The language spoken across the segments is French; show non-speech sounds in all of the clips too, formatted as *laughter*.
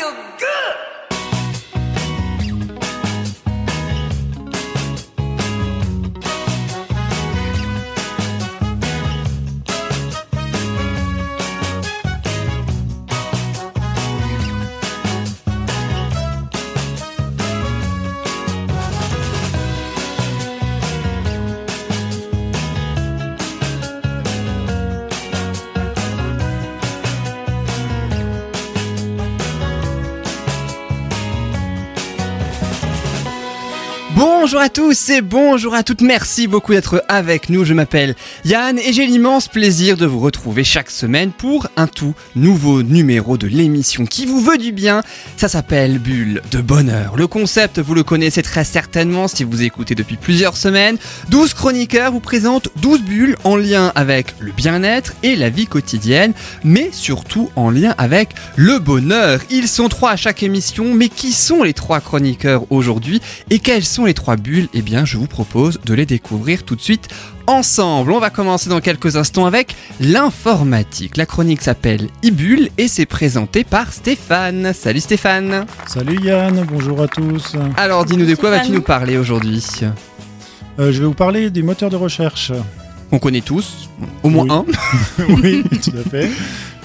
feel good. Bonjour à tous et bonjour à toutes, merci beaucoup d'être avec nous, je m'appelle Yann et j'ai l'immense plaisir de vous retrouver chaque semaine pour un tout nouveau numéro de l'émission qui vous veut du bien, ça s'appelle Bulle de Bonheur. Le concept, vous le connaissez très certainement si vous écoutez depuis plusieurs semaines, 12 chroniqueurs vous présentent 12 bulles en lien avec le bien-être et la vie quotidienne, mais surtout en lien avec le bonheur. Ils sont trois à chaque émission, mais qui sont les trois chroniqueurs aujourd'hui et quels sont les trois bulles Eh bien, je vous propose de les découvrir tout de suite ensemble. On va commencer dans quelques instants avec l'informatique. La chronique s'appelle Ibule et c'est présenté par Stéphane. Salut Stéphane. Salut Yann, bonjour à tous. Alors, dis-nous de quoi vas-tu nous parler aujourd'hui? Euh, je vais vous parler des moteurs de recherche. On connaît tous, au moins Oui. un, *laughs* oui, *laughs* tout à fait.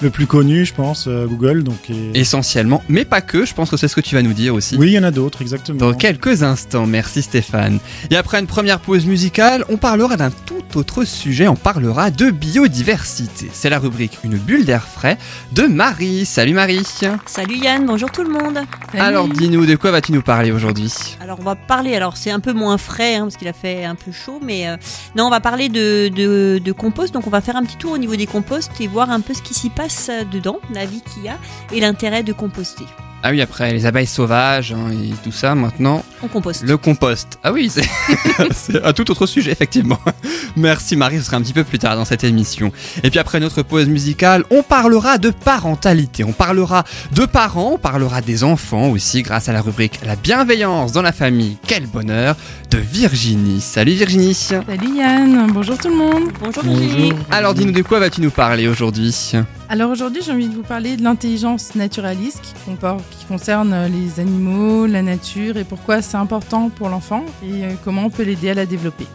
Le plus connu, je pense, euh, Google. Donc, et- essentiellement, mais pas que. Je pense que c'est ce que tu vas nous dire aussi. Oui, il y en a d'autres, exactement. Dans quelques instants, merci Stéphane. Et après une première pause musicale, on parlera d'un tout autre sujet, on parlera de biodiversité. C'est la rubrique Une bulle d'air frais de Marie. Salut Marie. Salut Yann, bonjour tout le monde. Alors dis-nous, de quoi vas-tu nous parler aujourd'hui? Alors on va parler, alors c'est un peu moins frais hein, parce qu'il a fait un peu chaud, mais euh, non, on va parler de, de, de compost. Donc on va faire un petit tour au niveau des composts et voir un peu ce qui s'y passe dedans, la vie qu'il y a et l'intérêt de composter. Ah oui, après les abeilles sauvages hein, et tout ça, maintenant, On composte. le compost. Ah oui, *laughs* c'est un tout autre sujet, effectivement. Merci Marie, ce sera un petit peu plus tard dans cette émission. Et puis après notre pause musicale, on parlera de parentalité, on parlera de parents, on parlera des enfants aussi grâce à la rubrique La bienveillance dans la famille, quel bonheur, de Virginie. Salut Virginie Salut Yann, bonjour tout le monde. Bonjour Bonjour. Virginie. Alors dis-nous de quoi vas-tu nous parler aujourd'hui? Alors aujourd'hui j'ai envie de vous parler de l'intelligence naturaliste qui, concerne euh, les animaux, la nature et pourquoi c'est important pour l'enfant et euh, comment on peut l'aider à la développer.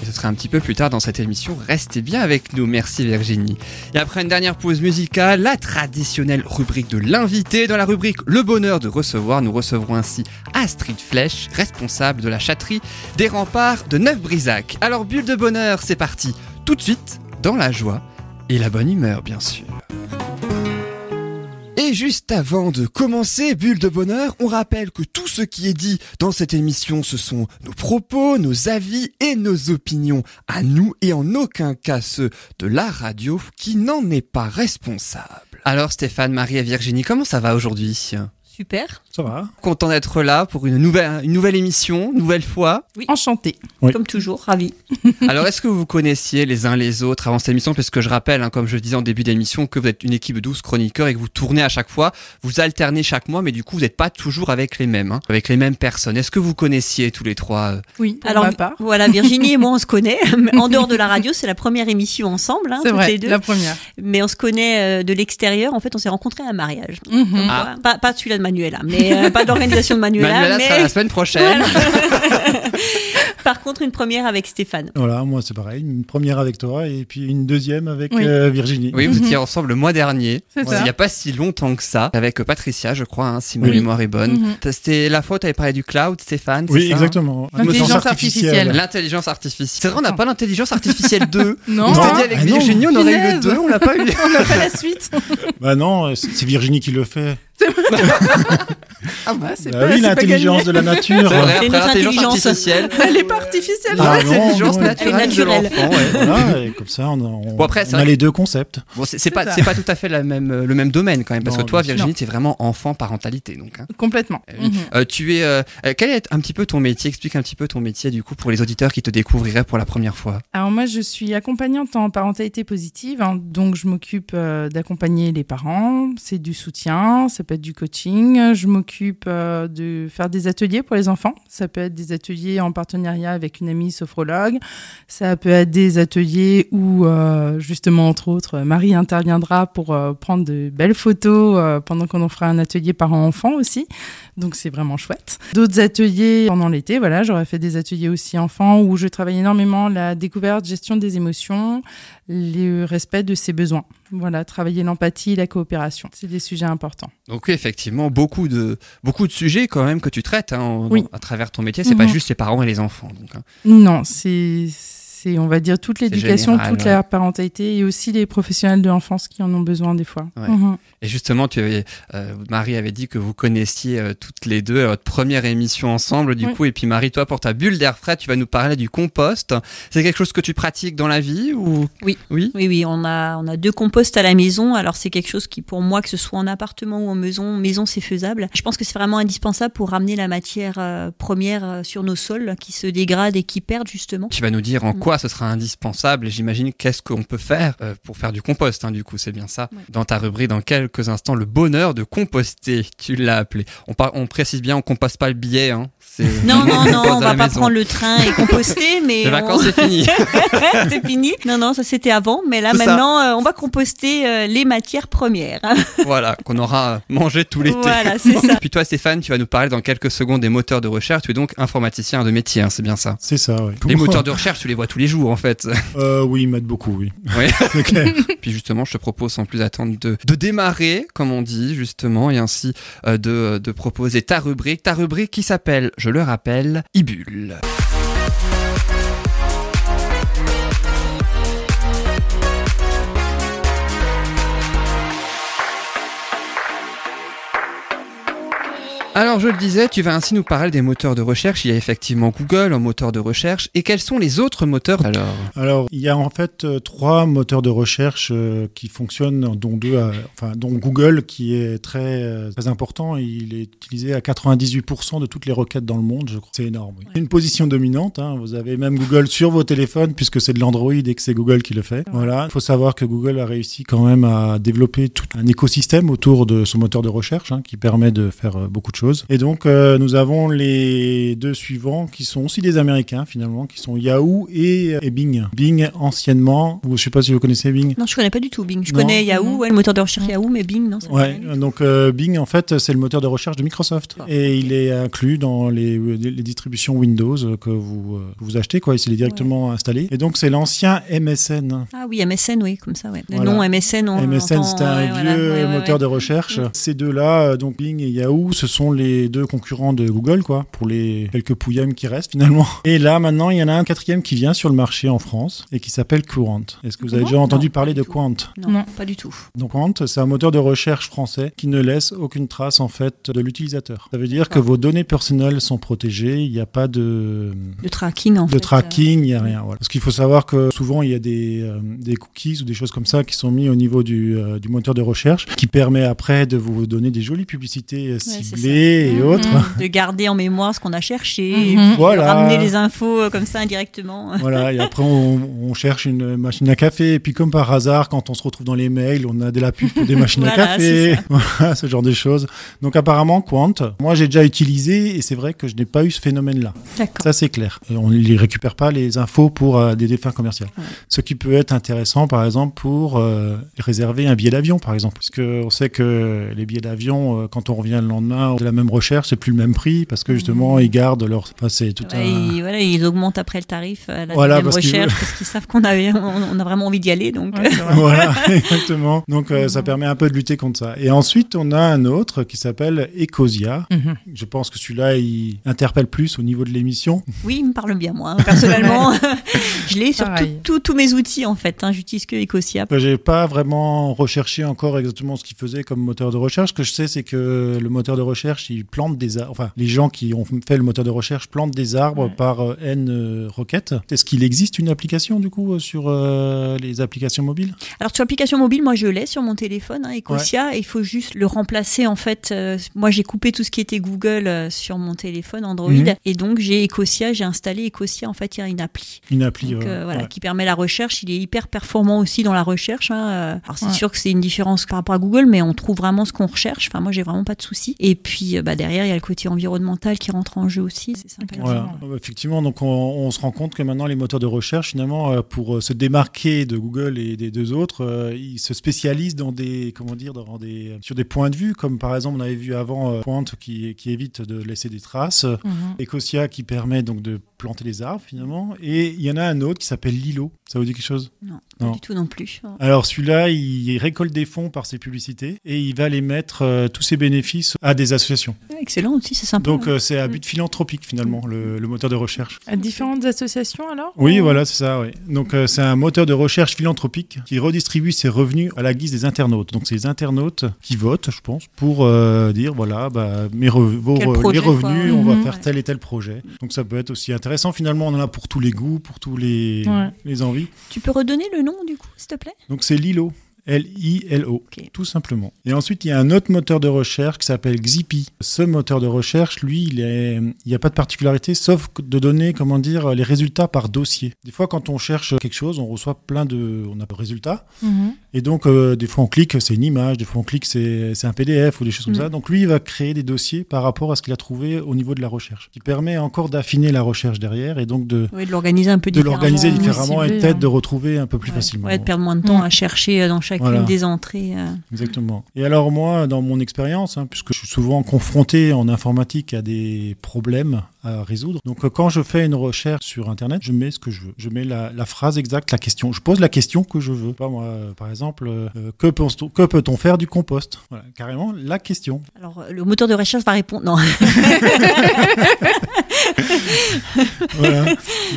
Et ce sera un petit peu plus tard dans cette émission. Restez bien avec nous. Merci Virginie. Et après une dernière pause musicale, la traditionnelle rubrique de l'invité. Dans la rubrique Le bonheur de recevoir, nous recevrons ainsi Astrid Flèche, responsable de la chatterie des remparts de Neuf-Brisac. Alors, bulle de bonheur, c'est parti. Tout de suite, dans la joie et la bonne humeur, bien sûr. Et juste avant de commencer, Bulle de Bonheur, on rappelle que tout ce qui est dit dans cette émission, ce sont nos propos, nos avis et nos opinions à nous et en aucun cas ceux de la radio qui n'en est pas responsable. Alors Stéphane, Marie et Virginie, comment ça va aujourd'hui? Super, Ça va Content d'être là pour une nouvelle, une nouvelle émission, nouvelle fois. Enchanté. Oui. comme toujours, ravi. *laughs* Alors est-ce que vous vous connaissiez les uns les autres avant cette émission? Parce que je rappelle, hein, comme je le disais en début d'émission, que vous êtes une équipe de 12 chroniqueurs et que vous tournez à chaque fois, vous alternez chaque mois, mais du coup vous n'êtes pas toujours avec les mêmes, hein, avec les mêmes personnes. Est-ce que vous connaissiez tous les trois euh, Oui, pour Alors ma part. voilà, Virginie et moi on se connaît. *laughs* En dehors de la radio, c'est la première émission ensemble, hein, C'est toutes vrai, les deux. la première. Mais on se connaît euh, de l'extérieur. En fait, on s'est rencontrés à un mariage. Mhm. Ah. Pas, pas celui-là de Manuela, mais euh, pas de l'organisation de Manuela. Manuela mais... sera la semaine prochaine. Voilà. *laughs* Par contre, une première avec Stéphane. Voilà, moi c'est pareil. Une première avec toi et puis une deuxième avec Oui. euh, Virginie. Oui, vous étiez ensemble le mois dernier. C'est Il n'y a pas si longtemps que ça, avec Patricia, je crois, hein, si ma Oui. mémoire est bonne. Mhm. C'était la fois où tu avais parlé du cloud, Stéphane Oui, ça, hein exactement. L'intelligence artificielle. L'intelligence artificielle. C'est vrai, on n'a pas l'intelligence artificielle 2. Non, *laughs* on s'était Non. dit avec Ah non. Virginie, on aurait eu le Punaise. 2, on l'a pas eu. *laughs* on n'a pas la suite. Bah non, c'est Virginie qui le fait. *laughs* Ah bah, c'est Bah pas, oui, c'est l'intelligence de la nature. C'est vrai, C'est après l'intelligence intelligence. artificielle. Elle est pas artificielle. Ah, ouais. L'intelligence naturelle, de l'enfant, ouais. Voilà, et comme ça, on a, on- Bon, après, c'est on vrai a les deux concepts. Bon, c'est c'est C'est pas, c'est tout à fait la même, euh, le même domaine quand même, parce Non, que toi. Virginie, tu es vraiment enfant parentalité, donc. hein. Complètement. Eh. Mhm. Euh, tu es, euh, euh, quel est un petit peu ton métier? Explique un petit peu ton métier du coup pour les auditeurs qui te découvriraient pour la première fois. Alors moi, je suis accompagnante en parentalité positive, hein, donc je m'occupe euh, d'accompagner les parents. C'est du soutien, ça être du coaching. Je m'occupe euh, de faire des ateliers pour les enfants. Ça peut être des ateliers en partenariat avec une amie sophrologue. Ça peut être des ateliers où, euh, justement, entre autres, Marie interviendra pour euh, prendre de belles photos pendant qu'on en fera un atelier parents-enfants aussi. Donc c'est vraiment chouette. D'autres ateliers pendant l'été, voilà, j'aurais fait des ateliers aussi enfants où je travaille énormément la découverte, gestion des émotions, le respect de ses besoins. Voilà, travailler l'empathie, la coopération, c'est des sujets importants. Donc oui, effectivement, beaucoup de, beaucoup de sujets quand même que tu traites hein, en- Oui. à travers ton métier. C'est pas Mhm. juste les parents et les enfants. Donc, hein. Non, c'est, c'est, on va dire, toute l'éducation, général, toute ouais. la parentalité et aussi les professionnels de l'enfance qui en ont besoin des fois. Ouais. Mhm. Et justement, tu avais, euh, Marie avait dit que vous connaissiez euh, toutes les deux à votre première émission ensemble, du Oui. coup. Et puis Marie, toi, pour ta bulle d'air frais, tu vas nous parler du compost. C'est quelque chose que tu pratiques dans la vie ou? Oui. Oui? Oui, oui, on a, on a deux composts à la maison. Alors, c'est quelque chose qui, pour moi, que ce soit en appartement ou en maison, maison, c'est faisable. Je pense que c'est vraiment indispensable pour ramener la matière euh, première euh, sur nos sols qui se dégradent et qui perdent, justement. Tu vas nous dire en Mm. Quoi ce sera indispensable et j'imagine qu'est-ce qu'on peut faire euh, pour faire du compost, hein, du coup, c'est bien ça. Ouais. Dans ta rubrique, dans quelques instants, le bonheur de composter, tu l'as appelé. On, par- on précise bien, on composte pas le billet. Hein. *laughs* Non, non, *laughs* on non, on à va pas maison. prendre le train et composter, *laughs* mais Les on- vacances, c'est fini. c'est fini. Non, non, ça c'était avant, mais là maintenant, euh, on va composter euh, les matières premières. voilà, qu'on aura mangé tout l'été. Voilà, c'est ça. Puis toi, Stéphane, tu vas nous parler dans quelques secondes des moteurs de recherche. Tu es donc informaticien de métier, hein, c'est bien ça. C'est ça, oui. Les moteurs de recherche, tu les vois tous les jours, en fait. Euh, oui, ils m'aident beaucoup, oui. Oui. *laughs* C'est clair. *laughs* Puis justement, je te propose sans plus attendre de, de démarrer, comme on dit, justement, et ainsi euh, de, de proposer ta rubrique. Ta rubrique qui s'appelle, je le rappelle, Ibule. Alors je le disais, tu vas ainsi nous parler des moteurs de recherche. Il y a effectivement Google en moteur de recherche. Et quels sont les autres moteurs alors Alors, il y a en fait euh, trois moteurs de recherche euh, qui fonctionnent, dont deux, euh, enfin, dont Google qui est très, euh, très important. Il est utilisé à 98% de toutes les requêtes dans le monde, je crois. C'est énorme. oui. Une position dominante. hein. Vous avez même Google sur vos téléphones puisque c'est de l'Android et que c'est Google qui le fait. Voilà. Il faut savoir que Google a réussi quand même à développer tout un écosystème autour de son moteur de recherche hein, qui permet de faire euh, beaucoup de choses. Et donc, euh, nous avons les deux suivants qui sont aussi des Américains finalement, qui sont Yahoo et, et Bing. Bing anciennement, ou je sais pas si vous connaissez Bing. Non, je connais pas du tout Bing. Je Non. connais Yahoo, ouais, le moteur de recherche Yahoo, mais Bing, non. ça Ouais, donc euh, Bing en fait c'est le moteur de recherche de Microsoft Ah. et il est inclus dans les, les distributions Windows que vous, euh, vous achetez quoi, il est directement installé. Et donc c'est l'ancien MSN. Ah oui, MSN, oui, comme ça, ouais. Le Voilà. nom MSN, on MSN, c'était un ouais, vieux voilà, ouais, ouais, moteur ouais. de recherche. Mm. Ces deux-là, euh, donc Bing et Yahoo, ce sont les deux concurrents de Google, quoi, pour les quelques pouillèmes qui restent finalement. *laughs* Et là, maintenant, il y en a un quatrième qui vient sur le marché en France et qui s'appelle Courant. Est-ce que vous avez déjà entendu Non, parler de tout. Quant? Non, Non. pas du tout. donc Quant, c'est un moteur de recherche français qui ne laisse aucune trace en fait de l'utilisateur. Ça veut dire que vos données personnelles sont protégées, il n'y a pas de, De tracking, en fait. de tracking, il n'y a rien. Voilà. Parce qu'il faut savoir que souvent il y a des, euh, des cookies ou des choses comme ça qui sont mis au niveau du, euh, du moteur de recherche qui permet après de vous donner des jolies publicités euh, ciblées et Mhm. autres. *laughs* De garder en mémoire ce qu'on a cherché, puis Voilà. ramener les infos euh, comme ça indirectement. *laughs* Voilà, et après on, on cherche une machine à café, et puis comme par hasard, quand on se retrouve dans les mails, on a de la pub pour des machines à café, *laughs* voilà, ce genre de choses. Donc apparemment, Quant, moi j'ai déjà utilisé, et c'est vrai que je n'ai pas eu ce phénomène-là. D'accord. Ça c'est clair. Et on ne récupère pas les infos pour euh, des commerciales. Ouais. Ce qui peut être intéressant, par exemple, pour euh, réserver un billet d'avion, par exemple. Parce que on sait que les billets d'avion, euh, quand on revient le lendemain de la même recherche, c'est plus le même prix, parce que justement, ils gardent leur... Enfin, c'est tout Mmh. Ouais, un... ils, voilà, ils augmentent après le tarif à la Voilà, parce qu'ils recherche *laughs* parce qu'ils savent qu'on a, on, on a vraiment envie d'y aller. Donc, Ouais, *laughs* voilà, exactement. Donc euh, ça permet un peu de lutter contre ça. Et ensuite, on a un autre qui s'appelle Ecosia. Mhm. Je pense que celui-là, il interpelle plus au niveau de l'émission. oui, il me parle bien, moi. hein. Personnellement, *laughs* je l'ai sur tous mes outils, en fait. Hein. J'utilise que Ecosia. Que J'ai pas vraiment recherché encore exactement ce qu'il faisait comme moteur de recherche. Ce que je sais, c'est que le moteur de recherche, il plante des arbres. Enfin, les gens qui ont fait le moteur de recherche plantent des arbres Ouais. par euh, N euh, requêtes. Est-ce qu'il existe une application, du coup, euh, sur euh, les applications mobiles? Alors, sur l'application mobile, moi, je l'ai sur mon téléphone, hein, Ecosia. Il faut juste le remplacer, en fait. Moi, j'ai coupé tout ce qui était Google sur mon téléphone Android. Mhm. Et donc, j'ai Ecosia, j'ai installé Ecosia. En fait, il y a une appli. Une appli. Donc, voilà, ouais. qui permet la recherche. Il est hyper performant aussi dans la recherche. hein. Alors c'est sûr que c'est une différence par rapport à Google, mais on trouve vraiment ce qu'on recherche. Enfin, moi, j'ai vraiment pas de soucis. Et puis, puis euh, bah, derrière, il y a le côté environnemental qui rentre en jeu aussi. C'est. Voilà. Euh, Effectivement, donc on, on se rend compte que maintenant les moteurs de recherche, finalement, euh, pour euh, se démarquer de Google et des deux autres, ils se spécialisent dans des, comment dire, dans des, sur des points de vue, comme par exemple on avait vu avant Pointe qui, qui évite de laisser des traces, Mhm. Ecosia qui permet donc de planter les arbres finalement, et il y en a un autre qui s'appelle Lilo. Ça vous dit quelque chose? Non, pas du tout non plus. Alors celui-là, il récolte des fonds par ses publicités et il va les mettre euh, tous ses bénéfices à des associations. Excellent aussi, c'est sympa. Donc euh, c'est à but philanthropique finalement le, le moteur de recherche. À différentes associations alors Oui, Ou- voilà, c'est ça. Oui. Donc euh, c'est un moteur de recherche philanthropique qui redistribue ses revenus à la guise des internautes. Donc c'est les internautes qui votent, je pense, pour euh, dire voilà, bah, mes re- vos Quel re- projet, les revenus, quoi. on va Mhm. faire tel et tel projet. Donc ça peut être aussi intéressant. Finalement, on en a pour tous les goûts, pour tous les, Ouais. les envies. Tu peux redonner le nom du coup, s'il te plaît? Donc c'est Lilo. L-I-L-O, tout simplement. Et ensuite, il y a un autre moteur de recherche qui s'appelle Xipi. Ce moteur de recherche, lui, il n'y a pas de particularité, sauf de donner, comment dire, les résultats par dossier. Des fois, quand on cherche quelque chose, on reçoit plein de, on a de résultats. Mhm. Et donc, euh, des fois, on clique, c'est une image, des fois, on clique, c'est un PDF ou des choses comme Mm. ça. Donc, lui, il va créer des dossiers par rapport à ce qu'il a trouvé au niveau de la recherche, qui permet encore d'affiner la recherche derrière et donc de, Oui, de l'organiser un peu de différemment. différemment et peut-être hein. de retrouver un peu plus Ouais. facilement. Ouais, de perdre moins de temps Mm. à chercher euh, dans chacune Voilà. des entrées. euh. Exactement. Et alors moi, dans mon expérience, hein, puisque je suis souvent confronté en informatique à des problèmes à résoudre, donc euh, quand je fais une recherche sur Internet, je mets ce que je veux. Je mets la, la phrase exacte, la question. Je pose la question que je veux. Pas moi, euh, par exemple, euh, que, peut-on faire du compost? Voilà, carrément la question. Alors, le moteur de recherche va répondre. Non, *laughs* Voilà.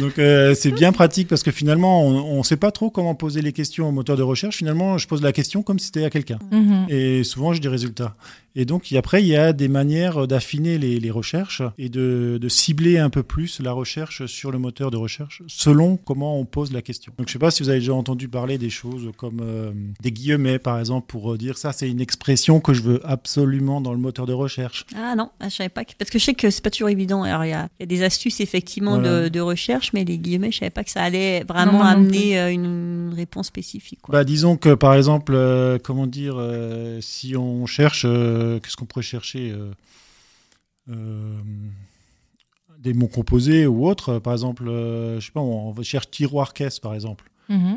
Donc euh, c'est bien pratique parce que finalement, on ne sait pas trop comment poser les questions au moteur de recherche. Finalement, je pose la question comme si c'était à quelqu'un. Mhm. Et souvent, j'ai des résultats. Et donc, après, il y a des manières d'affiner les, les recherches et de, de cibler un peu plus la recherche sur le moteur de recherche selon comment on pose la question. Donc, je sais pas si vous avez déjà entendu parler des choses comme euh, des guillemets, par exemple, pour euh, dire ça, c'est une expression que je veux absolument dans le moteur de recherche. ah non, ah, je savais pas. que- Parce que je sais que c'est pas toujours évident. Alors, il y a, il y a des astuces effectivement Voilà. de, de recherche, mais les guillemets, je savais pas que ça allait vraiment Non, moi non amener euh, une réponse spécifique. Quoi. Bah, disons que, par exemple, euh, comment dire, euh, si on cherche, euh, qu'est-ce qu'on pourrait chercher euh, euh, des mots composés ou autres, par exemple, euh, je sais pas, on cherche tiroir-caisse, par exemple.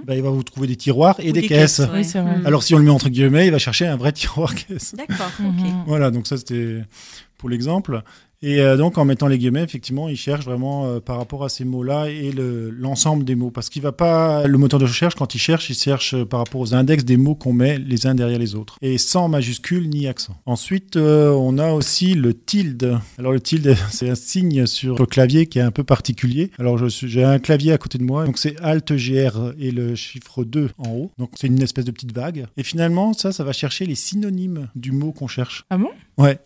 Bah, il va vous trouver des tiroirs et des, des caisses. caisses, Oui, c'est vrai. Alors si on le met entre guillemets, il va chercher un vrai *laughs* tiroir-caisse. D'accord, ok. Mhm. Voilà, donc ça c'était pour l'exemple. Et euh, donc en mettant les guillemets, effectivement, il cherche vraiment euh, par rapport à ces mots-là et le- l'ensemble des mots. Parce qu'il va pas, le moteur de recherche, quand il cherche, il cherche euh, par rapport aux index des mots qu'on met les uns derrière les autres. Et sans majuscule ni accent. Ensuite, on a aussi le tilde. Alors le tilde, *laughs* c'est un signe sur le clavier qui est un peu particulier. Alors j'ai un clavier à côté de moi, donc c'est Alt GR et le chiffre 2 en haut. Donc c'est une espèce de petite vague. Et finalement, ça, ça va chercher les synonymes du mot qu'on cherche. Ah bon? Ouais.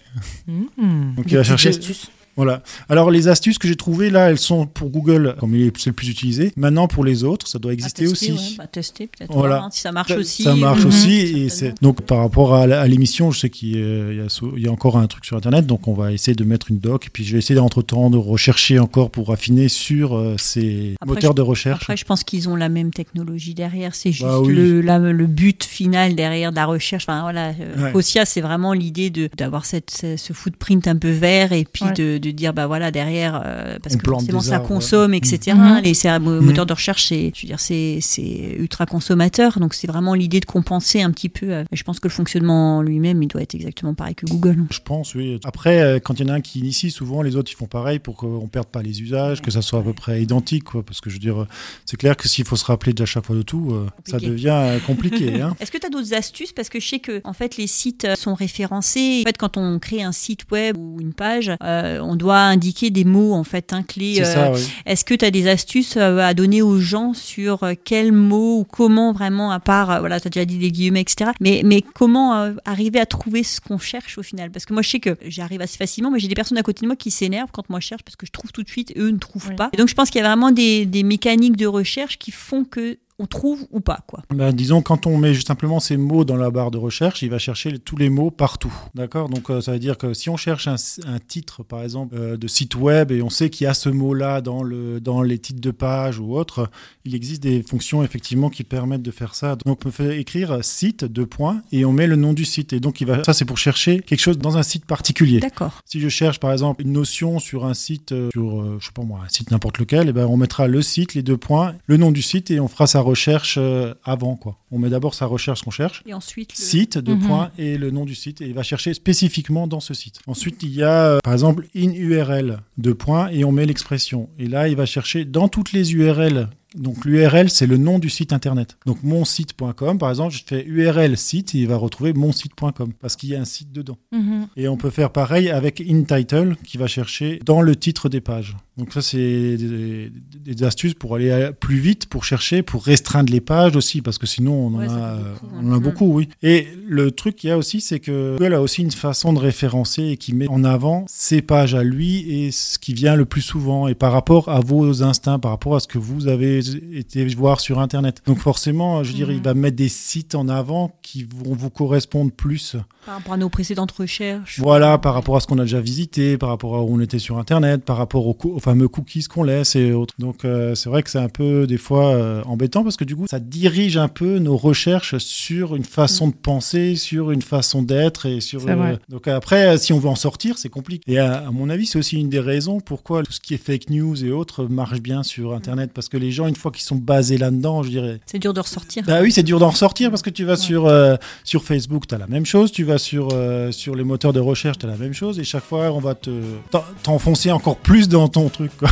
Mhm. Donc il va chercher. astuces. Voilà. Alors les astuces que j'ai trouvées là, elles sont pour Google, comme il est c'est le plus utilisé. Maintenant pour les autres, ça doit À exister tester, aussi. ouais, bah, tester peut-être. Voilà. voir, hein, si ça marche Ça- aussi. Ça marche Mhm. aussi. Et Certainement. c'est donc par rapport à, à l'émission, je sais qu'il y, a- y y encore un truc sur Internet, donc on va essayer de mettre une doc. Et puis je vais essayer entre temps de rechercher encore pour affiner sur euh, ces Après, moteurs je- de recherche. Après, je pense qu'ils ont la même technologie derrière. C'est juste Bah oui. le, la- le but final derrière de la recherche. Enfin, voilà. euh, Ouais. C'est vraiment l'idée de d'avoir cette, ce, ce footprint un peu vert et puis Ouais. de, de dire, bah voilà, derrière, euh, parce On que forcément ça arbres, consomme, ouais. etc. Mhm. Les c'est- mo- moteurs de recherche, c'est, je veux dire, c'est, c'est ultra consommateur. Donc, c'est vraiment l'idée de compenser un petit peu. euh, je pense que le fonctionnement lui-même, il doit être exactement pareil que Google. Je pense, oui. Après, euh, quand il y en a un qui initie, souvent les autres ils font pareil pour qu'on perde pas les usages, que ça soit à peu près identique, quoi. Parce que je veux dire, c'est clair que s'il faut se rappeler de chaque fois de tout, euh, ça devient euh, compliqué. *laughs* hein. Est-ce que tu as d'autres astuces? Parce que je sais que en fait, les sites sont référencés. En fait, quand on crée un site web ou une page, euh, on doit indiquer des mots en fait, un clé. C'est euh, oui. Est-ce que tu as des astuces euh, à donner aux gens sur euh, quels mots ou comment vraiment, à part, euh, voilà, tu as déjà dit des guillemets, etc. Mais, mais comment euh, arriver à trouver ce qu'on cherche au final? Parce que moi, je sais que j'arrive assez facilement, mais j'ai des personnes à côté de moi qui s'énervent quand moi je cherche parce que je trouve tout de suite et eux ne trouvent Oui. pas. Et donc, je pense qu'il y a vraiment des, des mécaniques de recherche qui font que on trouve ou pas, quoi. Ben, disons, quand on met juste simplement ces mots dans la barre de recherche, il va chercher tous les mots partout. D'accord? Donc, euh, ça veut dire que si on cherche un, un titre, par exemple, euh, de site web et on sait qu'il y a ce mot-là dans, le, dans les titres de page ou autre, il existe des fonctions effectivement qui permettent de faire ça. Donc, on peut écrire site, deux points, et on met le nom du site. Et donc, il va, ça, c'est pour chercher quelque chose dans un site particulier. D'accord. Si je cherche par exemple une notion sur un site, euh, sur je sais pas moi, un site n'importe lequel, et ben on mettra le site, les deux points, le nom du site et on fera sa recherche euh, avant quoi. On met d'abord sa recherche qu'on cherche, Et ensuite, le- site, deux Mhm. points et le nom du site et il va chercher spécifiquement dans ce site. Ensuite il y a euh, par exemple in URL, deux points et on met l'expression. Et là il va chercher dans toutes les URL. Donc l'URL c'est le nom du site internet. Donc monsite.com par exemple, je fais URL site et il va retrouver monsite.com parce qu'il y a un site dedans. Mhm. Et on peut faire pareil avec InTitle qui va chercher dans le titre des pages. Donc ça, c'est des, des astuces pour aller plus vite, pour chercher, pour restreindre les pages aussi, parce que sinon on en, Ouais, a, beaucoup, on en a hein. beaucoup, oui. Et le truc qu'il y a aussi, c'est que Google a aussi une façon de référencer et qui met en avant ses pages à lui et ce qui vient le plus souvent, et par rapport à vos instincts, par rapport à ce que vous avez été voir sur Internet. Donc forcément, je dirais, Mhm. il va mettre des sites en avant qui vont vous correspondre plus. par rapport à nos précédentes recherches. Voilà, par rapport à ce qu'on a déjà visité, par rapport à où on était sur Internet, par rapport aux, fameux cookies qu'on laisse et autres. Donc euh, c'est vrai que c'est un peu des fois euh, embêtant parce que du coup ça dirige un peu nos recherches sur une façon de penser, sur une façon d'être et sur. Vrai. Donc après, euh, si on veut en sortir, c'est compliqué. Et à, à mon avis, c'est aussi une des raisons pourquoi tout ce qui est fake news et autres marche bien sur Internet parce que les gens une fois qu'ils sont basés là-dedans, je dirais, C'est dur de ressortir. bah oui, c'est dur d'en ressortir parce que tu vas sur, euh, sur Facebook, tu as la même chose, tu vas sur, euh, sur les moteurs de recherche, tu as la même chose, et chaque fois, on va te t'en- t'enfoncer encore plus dans ton truc. Quoi.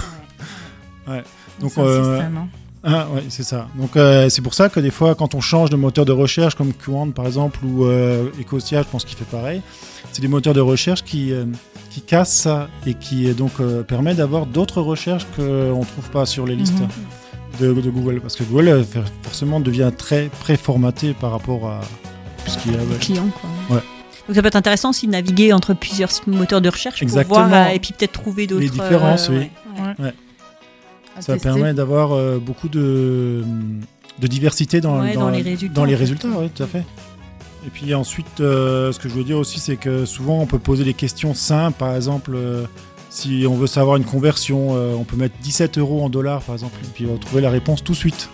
Donc, euh, hein. Ah, ouais, c'est ça. Donc, euh, c'est pour ça que des fois, quand on change de moteur de recherche, comme Qwant par exemple, ou euh, Ecosia, je pense qu'il fait pareil, c'est des moteurs de recherche qui, euh, qui cassent ça et qui donc permet d'avoir d'autres recherches qu'on ne trouve pas sur les listes Mhm. De, de Google. Parce que Google, euh, forcément, devient très préformaté par rapport à ce qu'il y a. ouais. client quoi. Ouais. Donc ça peut être intéressant aussi de naviguer entre plusieurs moteurs de recherche Exactement. pour voir euh, et puis peut-être trouver d'autres Les différences, euh, oui. ouais. Ouais. À Ça tester. permet d'avoir euh, beaucoup de, de diversité dans, Ouais, dans les résultats, dans les résultats, ouais, tout à fait. Et puis ensuite, euh, ce que je veux dire aussi, c'est que souvent on peut poser des questions simples. Par exemple, euh, si on veut savoir une conversion, euh, on peut mettre 17 euros en dollars, par exemple, et puis on va trouver la réponse tout de suite.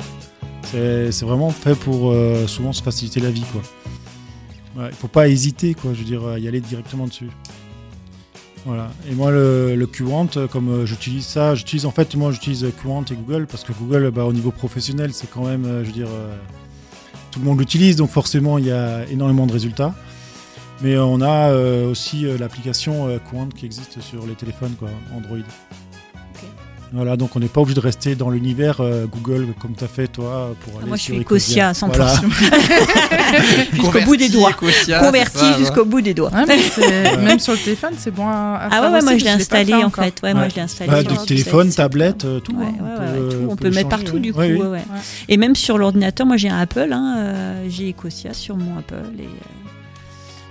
C'est vraiment fait pour euh, souvent se faciliter la vie, Il faut pas hésiter, quoi. Je veux dire, à y aller directement dessus. Voilà. Et moi, le, le euh, comme j'utilise ça, j'utilise en fait, moi, j'utilise Qwant et Google parce que Google, bah, au niveau professionnel, c'est quand même, je veux dire, tout le monde l'utilise, donc forcément, il y a énormément de résultats. Mais euh, on a euh, aussi euh, l'application euh, Qwant qui existe sur les téléphones, quoi, Android. Voilà, donc on n'est pas obligé de rester dans l'univers euh, Google comme tu as fait toi pour aller Moi je sur suis Ecosia. À 100%. Voilà. *laughs* *laughs* jusqu'au bout des doigts. Ecosia, Converti jusqu'au bout des doigts. Ouais, *laughs* Même sur le téléphone, c'est bon à, à Ah faire ouais, ouais, aussi, moi je l'ai installé en encore. fait. Ouais, moi Ouais. je l'ai installé. Bah, téléphone, tablette, euh, tout. Ouais, hein, ouais, on ouais, peut, ouais, tout. On peut le mettre partout du coup. Et même sur l'ordinateur, moi j'ai un Apple, hein, j'ai Ecosia sur mon Apple. Et,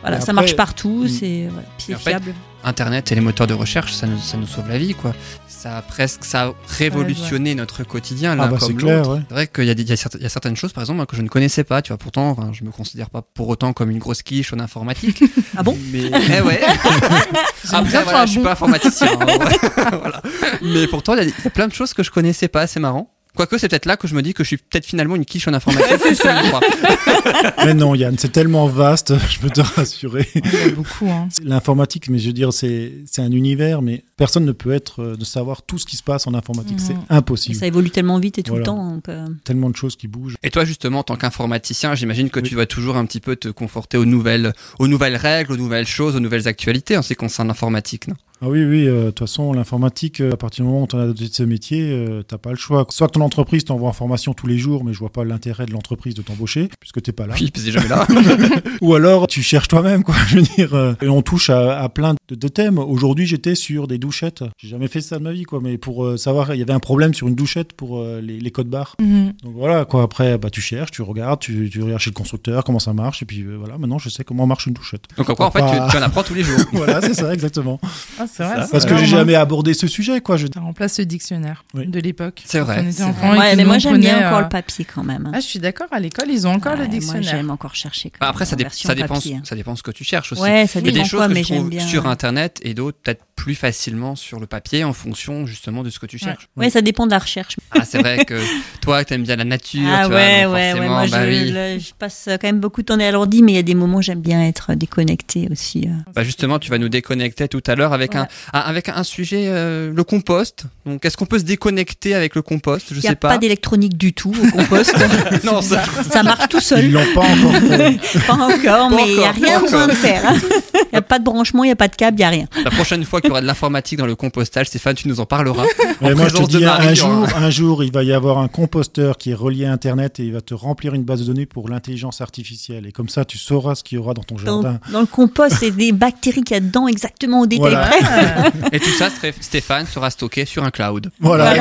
voilà, ça marche partout, Mm. c'est fait, fiable. Internet et les moteurs de recherche, ça nous, ça nous sauve la vie, quoi. Ça a presque, ça a révolutionné notre quotidien, l'un Ah bah, comme c'est clair, l'autre. ouais. C'est vrai qu'il y, y a certes- il y a certaines choses, par exemple, moi, que je ne connaissais pas, tu vois. Pourtant, enfin, je me considère pas pour autant comme une grosse quiche en informatique. *laughs* Ah bon? Mais eh ouais. *laughs* Après, voilà, je suis bon. pas informaticien. hein, ouais. *laughs* Voilà. Mais pourtant, il y, y a plein de choses que je connaissais pas, c'est marrant. Quoique, c'est peut-être là que je me dis que je suis peut-être finalement une quiche en informatique. *laughs* *laughs* Mais non, Yann, c'est tellement vaste, *laughs* je peux te rassurer. Il y a beaucoup. Hein. L'informatique, mais je veux dire, c'est c'est un univers, mais personne ne peut être euh, de savoir tout ce qui se passe en informatique. C'est Et impossible. ça évolue tellement vite et tout Voilà. le temps. donc, euh, Tellement de choses qui bougent. Et toi, justement, en tant qu'informaticien, j'imagine que Oui. tu dois toujours un petit peu te conforter aux nouvelles, aux nouvelles règles, aux nouvelles choses, aux nouvelles actualités en ce qui concerne l'informatique, non? Ah oui, oui, euh, de toute façon, l'informatique, euh, à partir du moment où tu as adopté ce métier, euh, t'as pas le choix. Soit ton entreprise t'envoie en formation tous les jours, mais je vois pas l'intérêt de l'entreprise de t'embaucher, puisque t'es pas là. Oui, c'est jamais là. *laughs* Ou alors tu cherches toi-même, quoi. Je veux dire, euh, et on touche à, à plein de, de thèmes. Aujourd'hui, j'étais sur des douchettes. J'ai jamais fait ça de ma vie, quoi. Mais pour euh, savoir, il y avait un problème sur une douchette pour euh, les, les codes barres. Mhm. Donc voilà, quoi. Après, bah, tu cherches, tu regardes, tu, tu regardes chez le constructeur comment ça marche, et puis euh, voilà, maintenant je sais comment marche une douchette. Donc, en quoi, en fait, tu, tu en apprends tous les jours. *laughs* voilà, c'est ça, exactement. C'est vrai. Parce que j'ai hein. jamais abordé ce sujet, quoi. Je... Ça remplace le dictionnaire Oui. de l'époque. C'est vrai, Ouais, mais moi j'aime bien encore euh, le papier quand même. Ah, je suis d'accord, à l'école, ils ont encore Ouais, le Moi dictionnaire. j'aime encore chercher. quand Bah, même Après, ça, dépend, papier. ça dépend ce que tu cherches aussi. Ouais, ça Il y a dépend des choses quoi, que mais je j'aime trouve bien. sur Internet et d'autres peut-être plus facilement sur le papier en fonction justement de ce que tu cherches. Ouais, ça dépend de la recherche. Ah, c'est vrai que toi, tu aimes bien la nature. Ah ouais, ouais, ouais. Moi, bah je, passe quand même beaucoup de temps à l'ordi, mais il y a des moments où j'aime bien être déconnectée aussi. euh. Bah justement, tu vas nous déconnecter tout à l'heure avec, Voilà. Un, avec un sujet, euh, le compost. Donc, est-ce qu'on peut se déconnecter avec le compost? Je Il n'y a sais pas, pas. d'électronique du tout au compost. *laughs* non, ça, *laughs* ça marche tout seul. Ils l'ont pas encore fait. *laughs* Pas encore, mais il n'y a rien besoin de faire. hein. Il n'y a pas de branchement, il n'y a pas de câble, il n'y a rien. la prochaine fois qu'il y aura de l'informatique dans le compostage, Stéphane, tu nous en parleras. Mais moi, je te présence de dis, Marie, un jour, un jour, il va y avoir un composteur qui est relié à Internet et il va te remplir une base de données pour l'intelligence artificielle. Et comme ça, tu sauras ce qu'il y aura dans ton Dans, jardin. dans le compost, c'est des bactéries qu'il y a dedans exactement au détail Voilà. près. Et tout ça, Stéphane sera stocké sur un cloud. Voilà.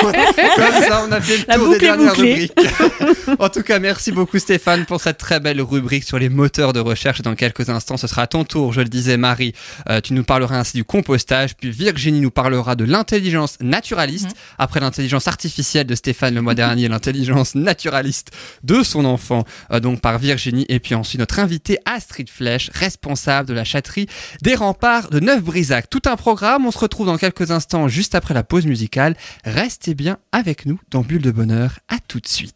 Comme ça, on a fait le La tour des dernières bouclée. rubriques. en tout cas, merci beaucoup Stéphane pour cette très belle rubrique sur les moteurs de recherche. Dans quelques instants, ce sera à ton tour, je le disais Marie. Euh, tu nous parleras ainsi du compostage, puis Virginie nous parlera de l'intelligence naturaliste. Après l'intelligence artificielle de Stéphane le mois dernier, l'intelligence naturaliste de son enfant, euh, donc par Virginie. Et puis ensuite, notre invité Astrid Flèche, responsable de la chatterie des remparts de Neuf-Brisac. Tout un programme, on se retrouve dans quelques instants, juste après la pause musicale. Restez bien avec nous dans Bulle de Bonheur. À tout de suite.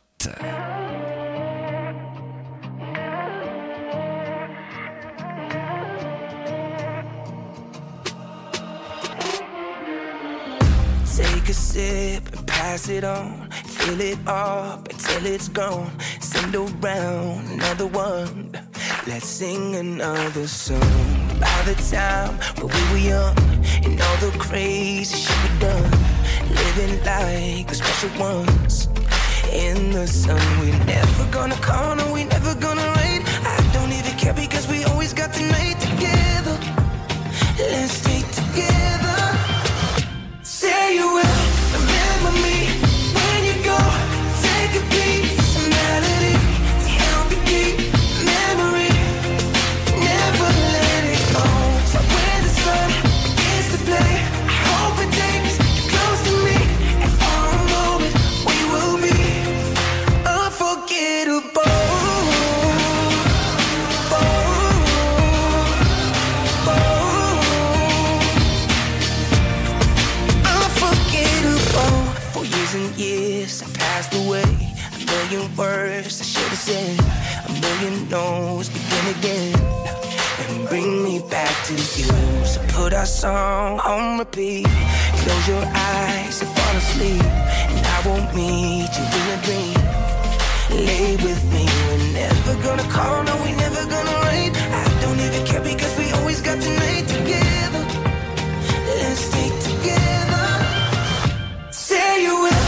Sip and pass it on. Fill it up until it's gone. Send around another one. Let's sing another song. By the time when we were young and all the crazy shit we done, living like the special ones. In the sun, we're never gonna call, no, we never gonna rain. I don't even care because we words I should have said. A million no's begin again. And bring me back to you. So put our song on repeat. Close your eyes and fall asleep. And I won't meet you in a dream. Lay with me. We're never gonna call, no, we never gonna rain. I don't even care because we always got tonight together. Let's stay together. Say you will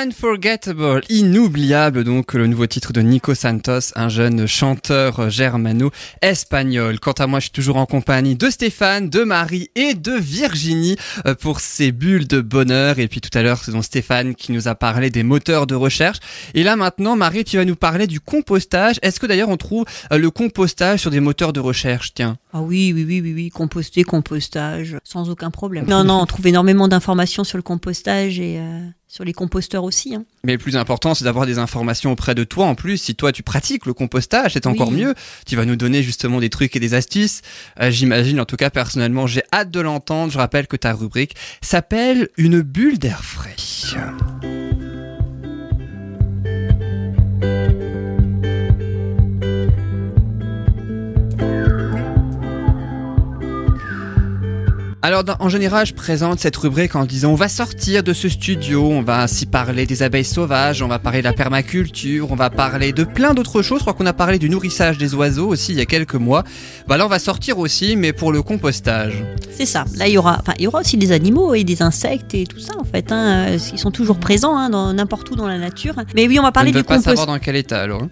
Unforgettable, inoubliable donc le nouveau titre de Nico Santos, un jeune chanteur germano-espagnol. Quant à moi, je suis toujours en compagnie de Stéphane, de Marie et de Virginie euh, pour ces bulles de bonheur. Et puis tout à l'heure, c'est donc Stéphane qui nous a parlé des moteurs de recherche. Et là maintenant, Marie, tu vas nous parler du compostage. Est-ce que d'ailleurs on trouve euh, le compostage sur des moteurs de recherche? Tiens. Ah oui, oui, oui, oui, oui, composter, compostage, sans aucun problème. Non, non, on trouve énormément d'informations sur le compostage et euh, sur les composteurs aussi. Hein. Mais le plus important, c'est d'avoir des informations auprès de toi en plus. Si toi, tu pratiques le compostage, c'est encore Oui. mieux. Tu vas nous donner justement des trucs et des astuces. Euh, J'imagine, en tout cas, personnellement, j'ai hâte de l'entendre. Je rappelle que ta rubrique s'appelle Une bulle d'air frais. Alors, dans- en général, je présente cette rubrique en disant on va sortir de ce studio, on va ainsi parler des abeilles sauvages, on va parler de la permaculture, on va parler de plein d'autres choses. Je crois qu'on a parlé du nourrissage des oiseaux aussi il y a quelques mois. Bah là, on va sortir aussi, mais pour le compostage. C'est ça. Là, il y aura, enfin, il y aura aussi des animaux et des insectes et tout ça en fait. Hein. Euh, Ils sont toujours présents hein, dans n'importe où dans la nature. Mais oui, on va parler je ne du veux pas savoir dans quel état alors. hein.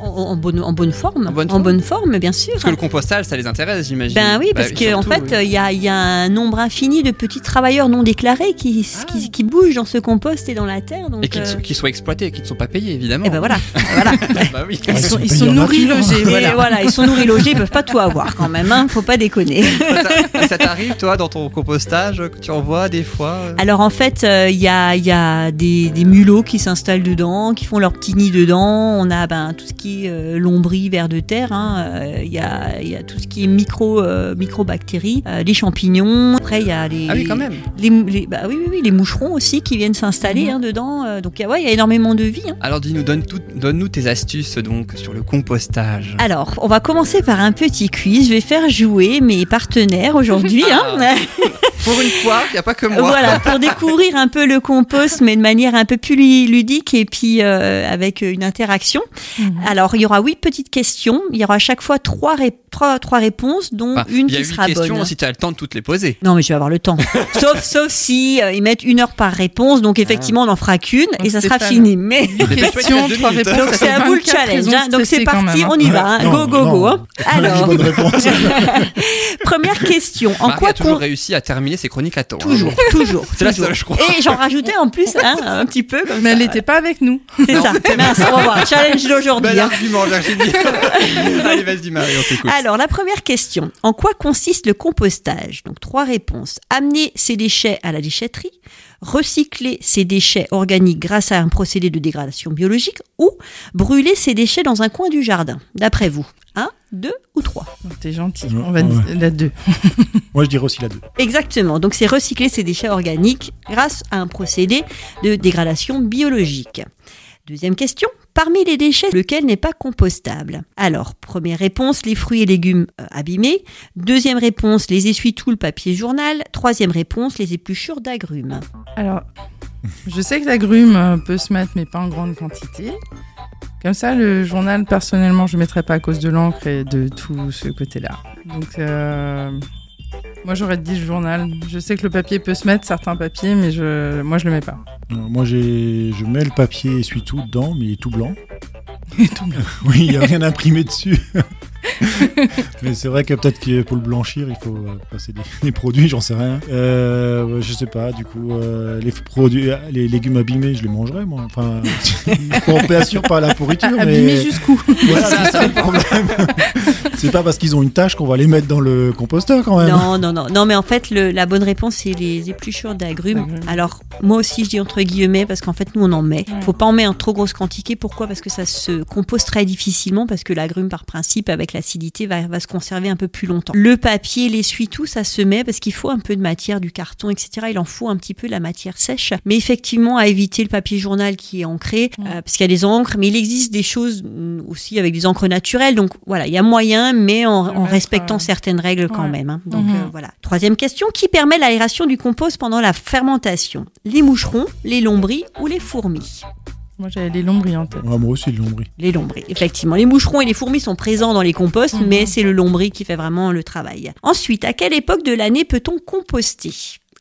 en, en bonne, en bonne forme. En bonne forme. forme, bien sûr. Parce que le compostage, ça les intéresse, j'imagine. Ben oui, parce Bah, que en surtout, fait, oui. il y, a, y a un nombre infini de petits travailleurs non déclarés qui, qui, qui bougent dans ce compost et dans la terre. Donc, Ah. Et qui, euh, qui soient exploités, qui ne sont pas payés, évidemment. eh ben voilà, voilà. *laughs* bah oui. Ils sont, sont ils sont nourris, logés. Et Voilà. voilà. ils sont nourris logés, ils peuvent pas tout avoir quand même, hein, faut pas déconner. ça t'a- ça t'arrive, toi, dans ton compostage, que tu en vois des fois euh Alors en fait, euh, il y a, il y a des, des mulots qui s'installent dedans, qui font leur petit nid dedans. On a ben, tout ce qui est euh, lombris, vers de terre. hein. Euh, Il y, a, il y a tout ce qui est micro, euh, microbactéries, euh, les champignons. Après, il y a les, Ah oui, quand même. les, bah oui, oui, oui, les moucherons aussi qui viennent s'installer hein, dedans. Euh, donc il y a- ouais, il y a énormément de vie. hein. Alors dis-nous, donne donne-nous tes astuces donc sur le compostage. Alors, on va commencer par un petit quiz. Je vais faire jouer mes partenaires aujourd'hui. hein. *laughs* Pour une fois, il n'y a pas que moi. Voilà, pour *laughs* découvrir un peu le compost, mais de manière un peu plus lu- ludique et puis euh, avec une interaction. Mhm. Alors, il y aura huit petites questions. Il y aura à chaque fois trois, ré- trois, trois réponses, dont Enfin, une il y a qui huit sera questions bonne. si tu as le temps de toutes les poser. Non, mais je vais avoir le temps. *laughs* sauf, sauf si euh, ils mettent une heure par réponse. Donc, effectivement, on n'en fera qu'une et ça sera fini. Mais *laughs* Question, trois minutes. réponses. donc, c'est à vous le 24 challenge. hein. Donc, c'est parti, hein. on y va. hein. Non, Go, go, non. go. hein. Alors, Alors, bonne réponse. *laughs* première question. En Marie quoi a toujours con- réussi à terminer ses chroniques à temps. hein. Toujours, toujours. C'est la toujours. seule, je crois. Et j'en rajoutais en plus hein, un petit peu. Comme Mais ça. elle n'était pas avec nous. C'est ça. Mince, on va voir. Challenge d'aujourd'hui. Bel hein. argument, Virginie. Allez, vas-y, Marie, on t'écoute. Alors, la première question. En quoi consiste le compostage Donc, trois réponses. Amener ses déchets à la déchetterie, recycler ses déchets organiques grâce à un procédé de dégradation biologique ou brûler ses déchets dans un coin du jardin. D'après vous, un, deux ou trois? T'es gentil. Ouais, On va ouais. dire la 2. *laughs* Moi, je dirais aussi la 2. Exactement. Donc, c'est recycler ses déchets organiques grâce à un procédé de dégradation biologique. Deuxième question. Parmi les déchets, lequel n'est pas compostable? Alors, première réponse, les fruits et légumes euh, abîmés. Deuxième réponse, les essuie-tout, le papier journal. Troisième réponse, les épluchures d'agrumes. Alors, je sais que l'agrume euh, peut se mettre, mais pas en grande quantité. Comme ça, le journal, personnellement, je ne mettrais pas à cause de l'encre et de tout ce côté-là. Donc, euh, moi, j'aurais dit le journal. Je sais que le papier peut se mettre, certains papiers, mais je, moi, je le mets pas. Euh, Moi, je mets le papier essuie-tout dedans, mais il est tout blanc. *laughs* Et tout blanc. *laughs* Oui, il n'y a rien imprimé dessus. *laughs* mais c'est vrai que peut-être que pour le blanchir, il faut euh, passer des, des produits, j'en sais rien. Euh, je sais pas, du coup, euh, les produits, les légumes abîmés, je les mangerai, moi. Enfin, on peut assurer pas la pourriture, Abîmé mais jusqu'où? voilà, c'est ça le problème. C'est pas parce qu'ils ont une tâche qu'on va les mettre dans le composteur quand même. Non, non, non. Non, mais en fait, le- la bonne réponse, c'est les épluchures d'agrumes. Agrumes. Alors, moi aussi, je dis entre guillemets, parce qu'en fait, nous, on en met. Ouais. Faut pas en mettre en trop grosse quantité. Pourquoi? Parce que ça se compose très difficilement, parce que l'agrume, par principe, avec l'acidité, va, va se conserver un peu plus longtemps. Le papier, l'essuie-tout, ça se met parce qu'il faut un peu de matière, du carton, etc. Il en faut un petit peu la matière sèche. Mais effectivement, à éviter le papier journal qui est ancré, euh, parce qu'il y a des encres, mais il existe des choses mm, aussi avec des encres naturelles. Donc, voilà, il y a moyen, mais en, respectant euh, certaines règles quand ouais. même. hein. Donc, Mhm. euh, voilà. Troisième question, qui permet l'aération du compost pendant la fermentation? Les moucherons, les lombris ou les fourmis? Moi, j'avais les lombris en tête. Ouais, moi aussi, le lombris. Les lombris, effectivement. Les moucherons et les fourmis sont présents dans les composts, Mhm. mais c'est le lombri qui fait vraiment le travail. Ensuite, à quelle époque de l'année peut-on composter?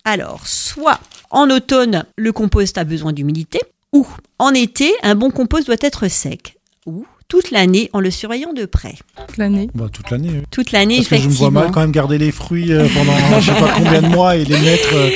Alors, soit En automne, le compost a besoin d'humidité. Ou en été, un bon compost doit être sec. Ou toute l'année en le surveillant de près. Toute l'année. Bah, toute l'année. oui. Toute l'année, Parce que je me effectivement. vois mal quand même garder les fruits euh, pendant je sais pas combien de mois et les mettre euh,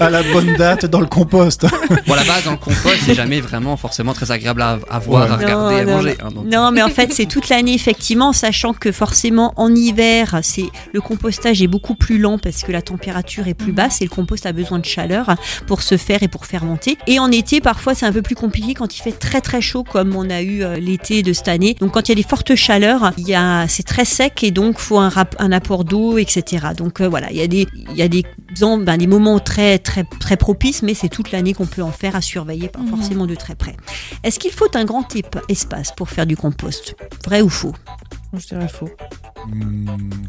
à la bonne date dans le compost. Bon, la base dans le compost, c'est jamais vraiment forcément très agréable à, à voir, Ouais. à regarder, à Non, non, manger. hein, donc. Non, mais en fait, c'est toute l'année, effectivement, sachant que forcément, en hiver, c'est le compostage est beaucoup plus lent parce que la température est plus basse et le compost a besoin de chaleur pour se faire et pour fermenter. Et en été, parfois, c'est un peu plus compliqué quand il fait très très chaud, comme on a eu euh, l'été de cette année. Donc, quand il y a des fortes chaleurs, il y a, c'est très sec et donc faut un, rap- un apport d'eau, etc. Donc euh, voilà, il y a des, il y a des, ben, des moments très très très propices, mais c'est toute l'année qu'on peut en faire à surveiller, pas Mhm. forcément de très près. Est-ce qu'il faut un grand espace pour faire du compost? Vrai ou faux? Je dirais faux. Hum,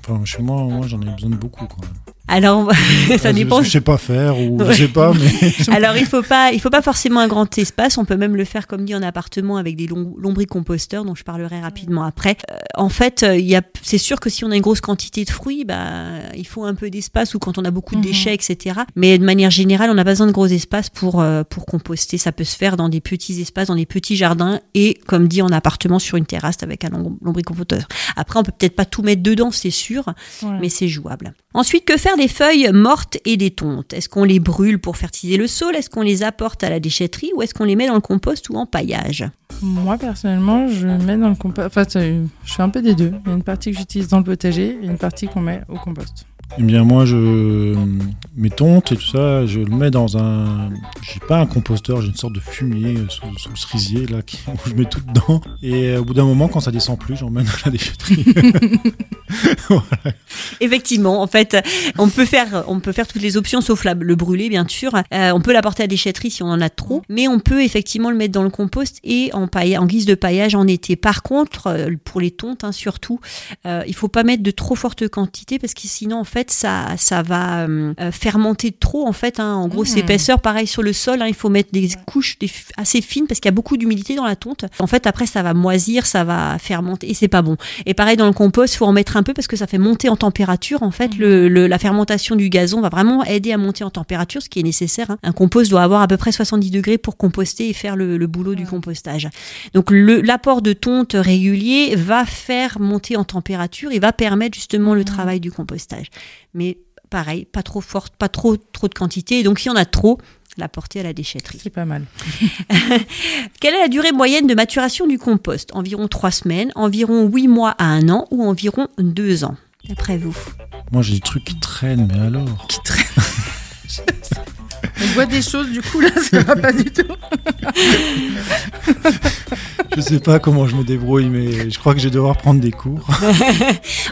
Enfin, chez moi, moi j'en ai besoin de beaucoup. Quoi. Alors, *laughs* ça Parce dépend. Je sais pas faire ou Ouais. je sais pas, mais *laughs* *laughs* Alors, il faut pas, il faut pas forcément un grand espace. On peut même le faire, comme dit, en appartement avec des lom- lombricomposteurs, dont je parlerai rapidement après. Euh, en fait, euh, il y a, c'est sûr que si on a une grosse quantité de fruits, bah, il faut un peu d'espace ou quand on a beaucoup de Mhm. déchets, etc. Mais de manière générale, on n'a pas besoin de gros espaces pour euh, pour composter. Ça peut se faire dans des petits espaces, dans des petits jardins et, comme dit, en appartement sur une terrasse avec un lom- lombricomposteur. Après, on peut peut-être pas tout mettre dedans, c'est sûr. Ouais. mais c'est jouable. Ensuite, que faire des feuilles mortes et des tontes Est-ce qu'on les brûle pour fertiliser le sol Est-ce qu'on les apporte à la déchetterie Ou est-ce qu'on les met dans le compost ou en paillage? Moi, personnellement, je mets dans le. Enfin, je fais un peu des deux. Il y a une partie que j'utilise dans le potager et une partie qu'on met au compost. Eh bien, moi, je mes tontes et tout ça, je le mets dans un. J'ai pas un composteur, j'ai une sorte de fumier euh, sous, sous le cerisier là, qui- *laughs* où je mets tout dedans. Et euh, au bout d'un moment, quand ça descend plus, j'emmène à la déchetterie. *laughs* Effectivement, en fait, on peut faire, on peut faire toutes les options sauf la- le brûler, bien sûr. Euh, on peut l'apporter à la déchetterie si on en a trop, mais on peut effectivement le mettre dans le compost et en, pailla- en guise de paillage en été. Par contre, pour les tontes, hein, surtout, euh, il faut pas mettre de trop fortes quantités parce que sinon, en fait, ça, ça va euh, euh, fermenter trop. En fait, hein. en gros, c'est Mmh. épaisseur. Pareil sur le sol, hein, il faut mettre des couches des assez fines parce qu'il y a beaucoup d'humidité dans la tonte. En fait, après, ça va moisir, ça va fermenter et c'est pas bon. Et pareil dans le compost, il faut en mettre un peu parce que ça fait monter en température. En fait, le, le- la fermentation du gazon va vraiment aider à monter en température, ce qui est nécessaire. hein. Un compost doit avoir à peu près 70 degrés pour composter et faire le, le boulot du compostage. Donc l'apport de tonte régulier va faire monter en température et va permettre justement le travail du compostage. Mais pareil, pas trop forte, pas trop trop de quantité. Et donc s'il y en a trop, la porter à la déchetterie. C'est pas mal. *laughs* Quelle est la durée moyenne de maturation du compost? Environ 3 semaines, environ 8 mois à 1 an ou environ 2 ans? D'après vous? Moi, j'ai des trucs qui traînent, mais alors? Qui traîne. On voit des choses, du coup, là, ça va pas du tout. *laughs* Je sais pas comment je me débrouille, mais je crois que je vais devoir prendre des cours. *laughs*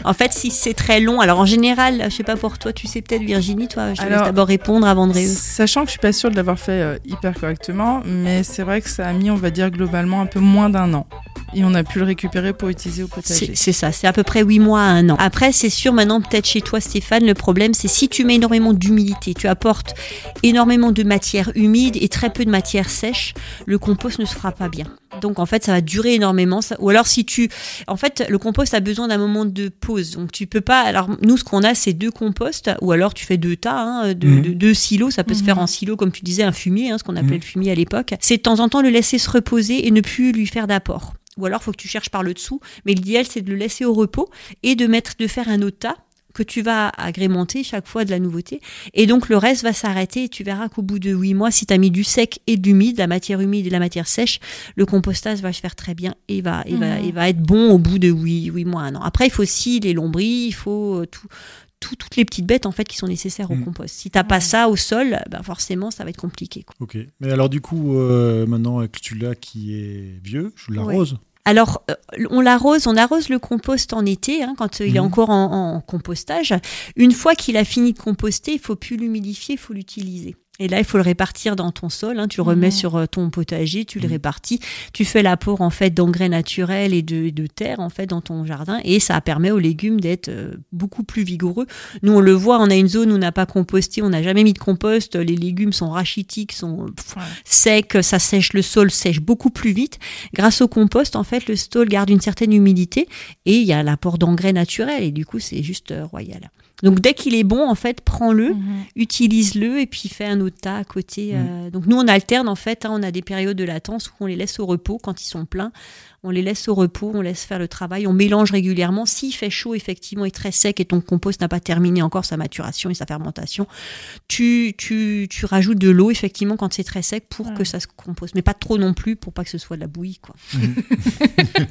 En fait, si c'est très long, alors en général, je sais pas pour toi, tu sais peut-être Virginie, toi, je te laisse d'abord répondre avant de ré- Sachant que je suis pas sûre de l'avoir fait euh, hyper correctement, mais c'est vrai que ça a mis, on va dire, globalement un peu moins d'un an. Et on a pu le récupérer pour utiliser au potager. C'est c'est ça, c'est à peu près 8 mois à 1 an. Après, c'est sûr, maintenant, peut-être chez toi, Stéphane, le problème, c'est si tu mets énormément d'humidité, tu apportes énormément de matière humide et très peu de matière sèche, le compost ne se fera pas bien. Donc, en fait, ça va durer énormément. ça- Ou alors, si tu. En fait, le compost a besoin d'un moment de pause. Donc, tu peux pas. Alors, nous, ce qu'on a, c'est deux composts, ou alors tu fais deux tas, hein, deux, Mhm. deux- deux silos. Ça peut se Mhm. faire en silo, comme tu disais, un fumier, hein, ce qu'on appelait Mhm. le fumier à l'époque. C'est de temps en temps le laisser se reposer et ne plus lui faire d'apport. Ou alors, faut que tu cherches par le dessous. Mais l'idéal, c'est de le laisser au repos et de mettre, de faire un autre tas que tu vas agrémenter chaque fois de la nouveauté. Et donc, le reste va s'arrêter et tu verras qu'au bout de huit mois, si tu as mis du sec et de l'humide, la matière humide et la matière sèche, le compostage va se faire très bien et va, il va, Mhm. il va être bon au bout de huit, huit mois, un an. Après, il faut aussi les lombris, il faut euh, tout, tout- toutes les petites bêtes en fait qui sont nécessaires au Mhm. compost. Si t'as pas ça au sol, ben forcément, ça va être compliqué. quoi. Ok. Mais alors, du coup, euh, maintenant, avec celui-là qui est vieux, je l'arrose. Alors, euh, on l'arrose, on arrose le compost en été, hein, quand euh, il est Mhm. encore en, en compostage. Une fois qu'il a fini de composter, il faut plus l'humidifier, il faut l'utiliser. Et là, il faut le répartir dans ton sol. hein, tu le remets sur euh, ton potager, tu le Mhm. répartis. Tu fais l'apport en fait d'engrais naturels et de, de terre en fait dans ton jardin, et ça permet aux légumes d'être euh, beaucoup plus vigoureux. Nous, on le voit, on a une zone où on n'a pas composté, on n'a jamais mis de compost. Les légumes sont rachitiques, sont pff, Ouais. secs, ça sèche le sol, sèche beaucoup plus vite. Grâce au compost, en fait, le sol garde une certaine humidité et il y a l'apport d'engrais naturels et du coup, c'est juste euh, royal. Donc dès qu'il est bon, en fait, prends-le, Mhm. utilise-le et puis fais un autre tas à côté. euh. Donc nous, on alterne en fait. hein, on a des périodes de latence où on les laisse au repos quand ils sont pleins. On les laisse au repos, on laisse faire le travail, on mélange régulièrement. S'il fait chaud, effectivement, et très sec et ton compost n'a pas terminé encore sa maturation et sa fermentation, tu, tu, tu rajoutes de l'eau, effectivement, quand c'est très sec pour que ça se compose. Mais pas trop non plus pour pas que ce soit de la bouillie, quoi. *laughs*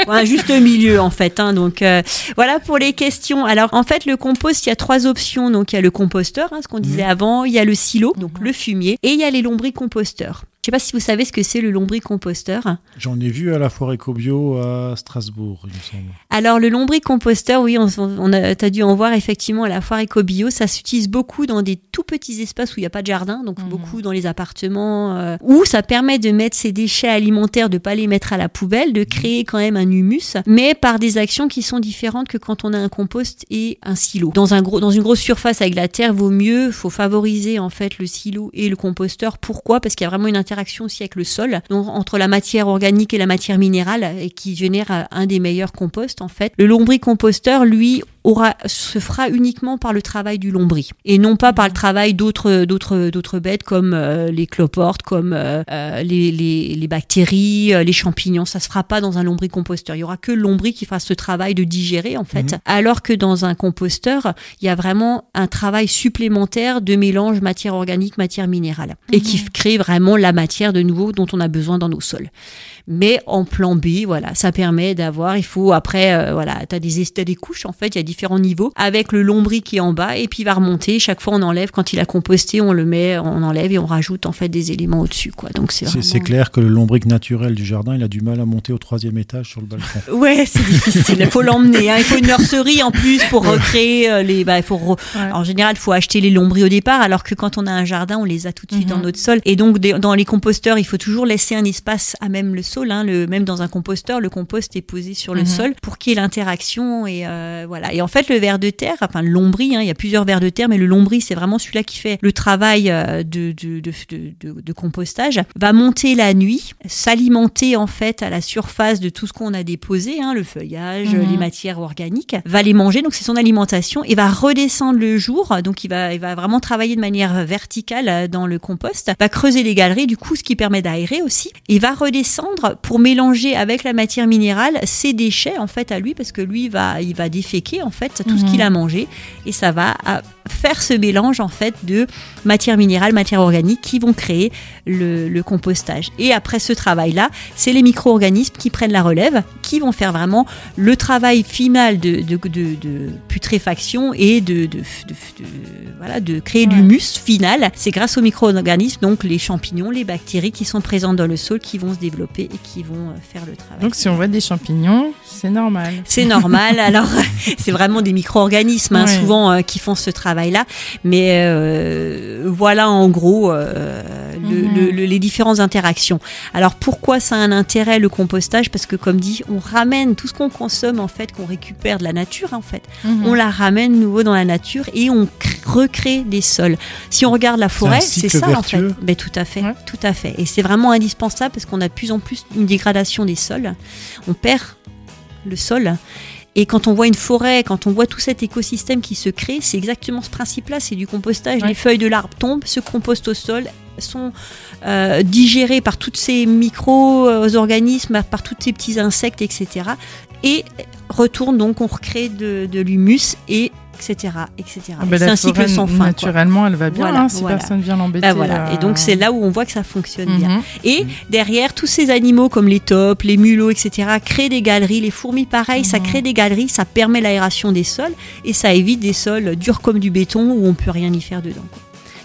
Ouais, un juste milieu, en fait. hein. donc euh, voilà pour les questions. Alors, en fait, le compost, il y a trois options. Donc, il y a le composteur, hein, ce qu'on disait avant, il y a le silo, donc Mhm. le fumier, et il y a les lombricomposteurs. Je sais pas si vous savez ce que c'est le lombricomposteur. J'en ai vu à la foire éco-bio à Strasbourg, il me semble. Alors le lombricomposteur, oui, on, on a, t'as dû en voir effectivement à la foire éco-bio, ça s'utilise beaucoup dans des tout petits espaces où il n'y a pas de jardin, donc Mhm. beaucoup dans les appartements, euh, où ça permet de mettre ses déchets alimentaires, de pas les mettre à la poubelle, de créer quand même un humus, mais par des actions qui sont différentes que quand on a un compost et un silo. Dans un gros, dans une grosse surface avec la terre, vaut mieux, faut favoriser en fait le silo et le composteur. Pourquoi? Parce qu'il y a vraiment une interaction aussi avec le sol, donc entre la matière organique et la matière minérale, et qui génère euh, un des meilleurs composts en fait. Le lombricomposteur, lui, aura se fera uniquement par le travail du lombri et non pas par le travail d'autres d'autres d'autres bêtes comme euh, les cloportes, comme euh, euh, les, les, les bactéries, euh, les champignons. Ça se fera pas dans un lombricomposteur. Il y aura que le lombri qui fera ce travail de digérer en fait. Mhm. Alors que dans un composteur, il y a vraiment un travail supplémentaire de mélange matière organique matière minérale et qui Mhm. crée vraiment la matière de nouveau dont on a besoin dans nos sols. Mais en plan B, voilà, ça permet d'avoir, il faut après, euh, voilà, t'as des, t'as des couches en fait, il y a différents niveaux, avec le lombri qui est en bas, et puis il va remonter, chaque fois on enlève, quand il a composté, on le met, on enlève et on rajoute en fait des éléments au-dessus, quoi. Donc c'est C'est vraiment... c'est clair que le lombric naturel du jardin, il a du mal à monter au troisième étage sur le balcon. *laughs* Ouais, c'est difficile. Il faut l'emmener. hein. Il faut une nurserie en plus pour recréer euh, les. Bah, il faut. re- Ouais. En général, il faut acheter les lombris au départ, alors que quand on a un jardin, on les a tout de suite Mhm. dans notre sol. Et donc, dans les composteurs, il faut toujours laisser un espace à même le sol. Hein. Le, même dans un composteur, le compost est posé sur le Mhm. sol pour qu'il y ait l'interaction. Et euh, voilà. Et en fait, le ver de terre, enfin le lombri, hein, il y a plusieurs vers de terre, mais le lombri, c'est vraiment celui-là qui fait le travail euh, de, de, de, de, compostage. Va monter la nuit, s'alimenter en fait à la surface de tout ce qu'on a déposé, hein, le feuillage, Mhm. les matières organiques, va les manger, donc c'est son alimentation, et va redescendre le jour, donc il va, il va vraiment travailler de manière verticale euh, dans le compost, va creuser les galeries, du coup ce qui permet d'aérer aussi, et va redescendre pour mélanger avec la matière minérale ses déchets en fait à lui, parce que lui va, il va déféquer en fait tout ce Mhm. qu'il a mangé, et ça va à faire ce mélange en fait de matière minérale, matière organique qui vont créer le, le compostage. Et après ce travail-là, c'est les micro-organismes qui prennent la relève, qui vont faire vraiment le travail final de, de, de- de putréfaction et voilà, de créer Ouais. l'humus final. C'est grâce aux micro-organismes, donc les champignons, les bactéries qui sont présentes dans le sol, qui vont se développer et qui vont euh, faire le travail. Donc si on voit des champignons, c'est normal. C'est normal. *laughs* Alors, *laughs* c'est vraiment des micro-organismes, hein, Ouais. souvent, euh, qui font ce travail-là. Mais euh, voilà, en gros, euh, le- Mhm. le- le- les différentes interactions. Alors, pourquoi ça a un intérêt, le compostage? Parce que, comme dit, on ramène tout ce qu'on consomme, en fait, qu'on récupère de la nature, en fait. Mhm. On la ramène nouveau dans la nature et on cr- recrée des sols. Si on regarde la forêt, c'est ça, en fait. vertueux. Ben, tout à fait, Ouais. tout à fait. Et c'est vraiment indispensable parce qu'on a de plus en plus une dégradation des sols. On perd le sol. Et quand on voit une forêt, quand on voit tout cet écosystème qui se crée, c'est exactement ce principe-là, c'est du compostage. Ouais. Les feuilles de l'arbre tombent, se compostent au sol, sont euh, digérées par tous ces micro-organismes, par tous ces petits insectes, etc. Et retournent donc, on recrée de, de l'humus et etc. etc. Ah c'est un cycle sans fin. quoi. Naturellement, elle va bien Voilà, hein, si voilà. personne vient l'embêter. Bah voilà. Et donc euh, c'est là où on voit que ça fonctionne bien. mhm. Et derrière, tous ces animaux comme les topes, les mulots, etc., créent des galeries. Les fourmis, pareil, ça Mhm. crée des galeries, ça permet l'aération des sols et ça évite des sols durs comme du béton où on peut rien y faire dedans. quoi.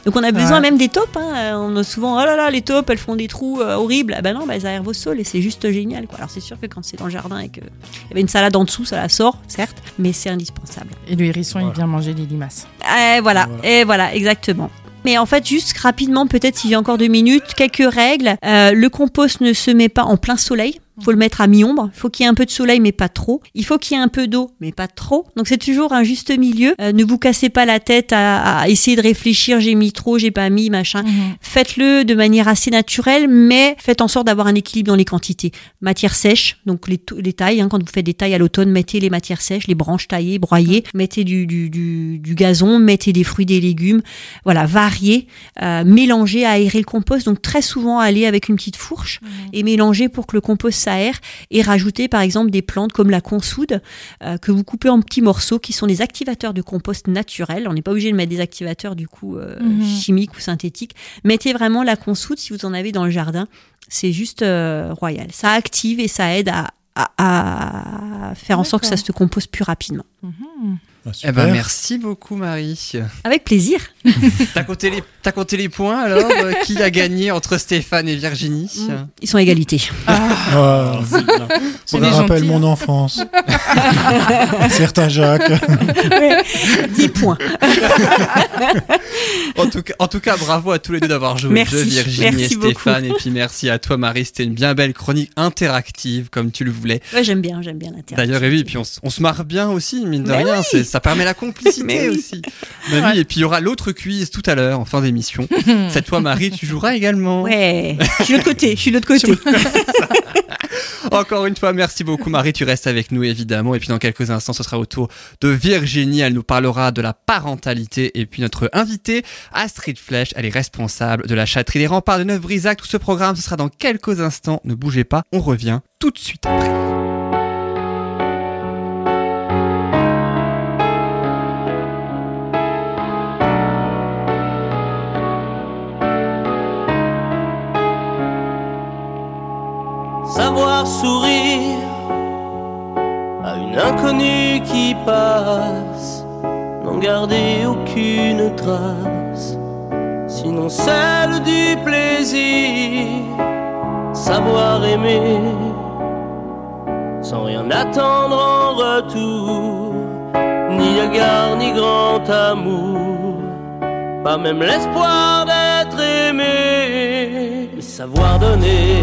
Donc on a besoin Ouais. même des taupes. hein. Euh, On a souvent, oh là là, les taupes, elles font des trous euh, horribles. Ah ben non, bah, elles aèrent vos sols et c'est juste génial. Quoi. Alors c'est sûr que quand c'est dans le jardin et qu'il y avait une salade en dessous, ça la sort, certes, mais c'est indispensable. Et le hérisson, Voilà. il vient manger les limaces. Et voilà, Voilà. et voilà, exactement. Mais en fait, juste rapidement, peut-être s'il y a encore deux minutes, quelques règles. Euh, le compost ne se met pas en plein soleil. Faut le mettre à mi-ombre. Il faut qu'il y ait un peu de soleil, mais pas trop. Il faut qu'il y ait un peu d'eau, mais pas trop. Donc c'est toujours un juste milieu. Euh, ne vous cassez pas la tête à, à essayer de réfléchir. J'ai mis trop, j'ai pas mis, machin. Mhm. Faites-le de manière assez naturelle, mais faites en sorte d'avoir un équilibre dans les quantités. Matière sèche, donc les, les tailles. hein, quand vous faites des tailles à l'automne, mettez les matières sèches, les branches taillées, broyées. Mettez du, du, du, du gazon, mettez des fruits, des légumes. Voilà, variez, euh, mélangez, aérer le compost. Donc très souvent aller avec une petite fourche et mélanger pour que le compost et rajouter par exemple des plantes comme la consoude euh, que vous coupez en petits morceaux qui sont des activateurs de compost naturels. On n'est pas obligé de mettre des activateurs du coup euh, Mhm. chimiques ou synthétiques. Mettez vraiment la consoude si vous en avez dans le jardin. C'est juste euh, royal. Ça active et ça aide à, à- à faire en sorte que ça se compose plus rapidement. Mhm. Ah, Eh ben merci beaucoup Marie. Avec plaisir. *laughs* T'as compté les t'as compté les points alors euh, Qui a gagné entre Stéphane et Virginie Ils sont à égalité. Ah, ça me rappelle mon hein. enfance. *laughs* Certain Jacques. 10 points. En tout cas, en tout cas, bravo à tous les deux d'avoir joué Merci. le jeu, Virginie Merci et Stéphane. Et puis merci à toi Marie, c'était une bien belle chronique interactive comme tu le voulais. Ouais, j'aime bien, j'aime bien l'intérêt. D'ailleurs, et oui, et puis on, on se marre bien aussi, mine de Mais rien, oui. c'est- ça permet la *laughs* complicité Mais oui. aussi. Mais oui, et puis il y aura l'autre quiz tout à l'heure en fin d'émission. *laughs* Cette fois, Marie, tu joueras également. Ouais, je suis de l'autre côté, je suis de l'autre côté. *laughs* Encore une fois, merci beaucoup Marie, tu restes avec nous évidemment. Et puis dans quelques instants, ce sera au tour de Virginie. Elle nous parlera de la parentalité. Et puis notre invitée, Astrid Flèche, elle est responsable de la châterie des remparts de Neuf-Brisac. Tout ce programme, ce sera dans quelques instants. Ne bougez pas, on revient tout de suite après. Sourire à une inconnue qui passe, n'en garder aucune trace, sinon celle du plaisir, savoir aimer sans rien attendre en retour, ni égard ni grand amour, pas même l'espoir d'être aimé, mais savoir donner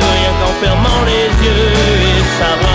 fermant les yeux et donner.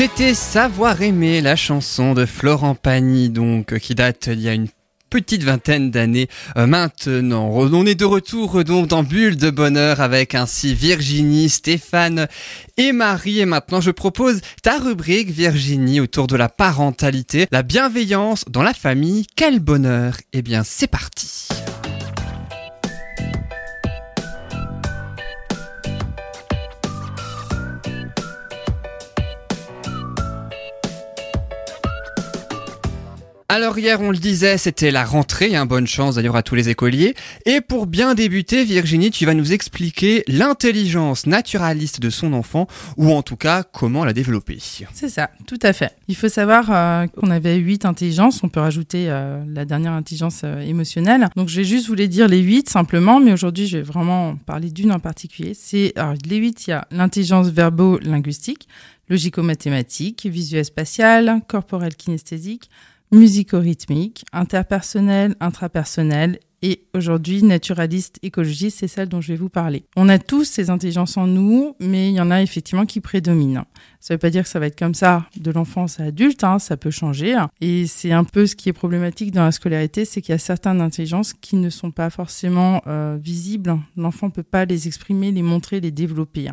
C'était Savoir aimer, la chanson de Florent Pagny, donc, qui date il y a une petite vingtaine d'années euh, maintenant. On est de retour euh, donc dans Bulle de Bonheur avec ainsi Virginie, Stéphane et Marie. Et maintenant, je propose ta rubrique, Virginie, autour de la parentalité, la bienveillance dans la famille. Quel bonheur Eh bien, c'est parti Alors hier, on le disait, c'était la rentrée, hein, bonne chance d'ailleurs à tous les écoliers. Et pour bien débuter, Virginie, tu vas nous expliquer l'intelligence naturaliste de son enfant, ou en tout cas comment la développer. C'est ça, tout à fait. Il faut savoir euh, qu'on avait huit intelligences. On peut rajouter euh, la dernière intelligence euh, émotionnelle. Donc je vais juste vous les dire les huit simplement, mais aujourd'hui je vais vraiment parler d'une en particulier. C'est les huit, il y a l'intelligence verbo-linguistique, logico-mathématique, visuel-spatiale, corporel-kinesthésique, musico-rythmique, interpersonnel, intrapersonnel et aujourd'hui naturaliste, écologiste, c'est celle dont je vais vous parler. On a tous ces intelligences en nous, mais il y en a effectivement qui prédominent. Ça ne veut pas dire que ça va être comme ça de l'enfance à adulte, hein, ça peut changer. Et c'est un peu ce qui est problématique dans la scolarité, c'est qu'il y a certaines intelligences qui ne sont pas forcément euh, visibles. L'enfant ne peut pas les exprimer, les montrer, les développer.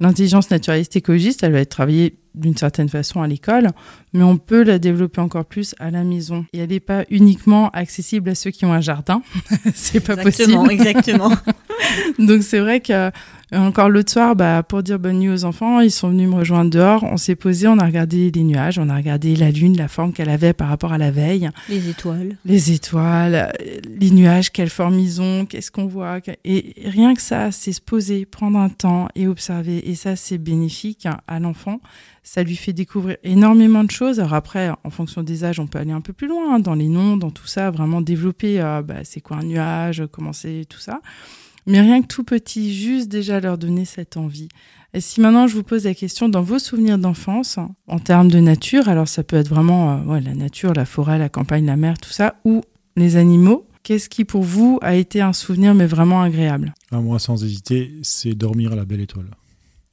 L'intelligence naturaliste écologiste, elle va être travaillée d'une certaine façon à l'école, mais on peut la développer encore plus à la maison. Et elle n'est pas uniquement accessible à ceux qui ont un jardin. *laughs* c'est pas Exactement, possible. exactement. *laughs* Donc c'est vrai que encore l'autre soir, bah, pour dire bonne nuit aux enfants, ils sont venus me rejoindre dehors. On s'est posé, on a regardé les nuages, on a regardé la lune, la forme qu'elle avait par rapport à la veille, Les étoiles. les étoiles, les nuages, quelle forme ils ont, qu'est-ce qu'on voit. Et rien que ça, c'est se poser, prendre un temps et observer. Et ça, c'est bénéfique hein, à l'enfant. Ça lui fait découvrir énormément de choses. Alors après, en fonction des âges, on peut aller un peu plus loin hein, dans les noms, dans tout ça, vraiment développer. euh, bah, c'est quoi un nuage, comment c'est tout ça. Mais rien que tout petit, juste déjà leur donner cette envie. Et si maintenant je vous pose la question dans vos souvenirs d'enfance, en termes de nature, alors ça peut être vraiment euh, ouais, la nature, la forêt, la campagne, la mer, tout ça, ou les animaux, qu'est-ce qui pour vous a été un souvenir mais vraiment agréable? À moi, sans hésiter, c'est dormir à la belle étoile.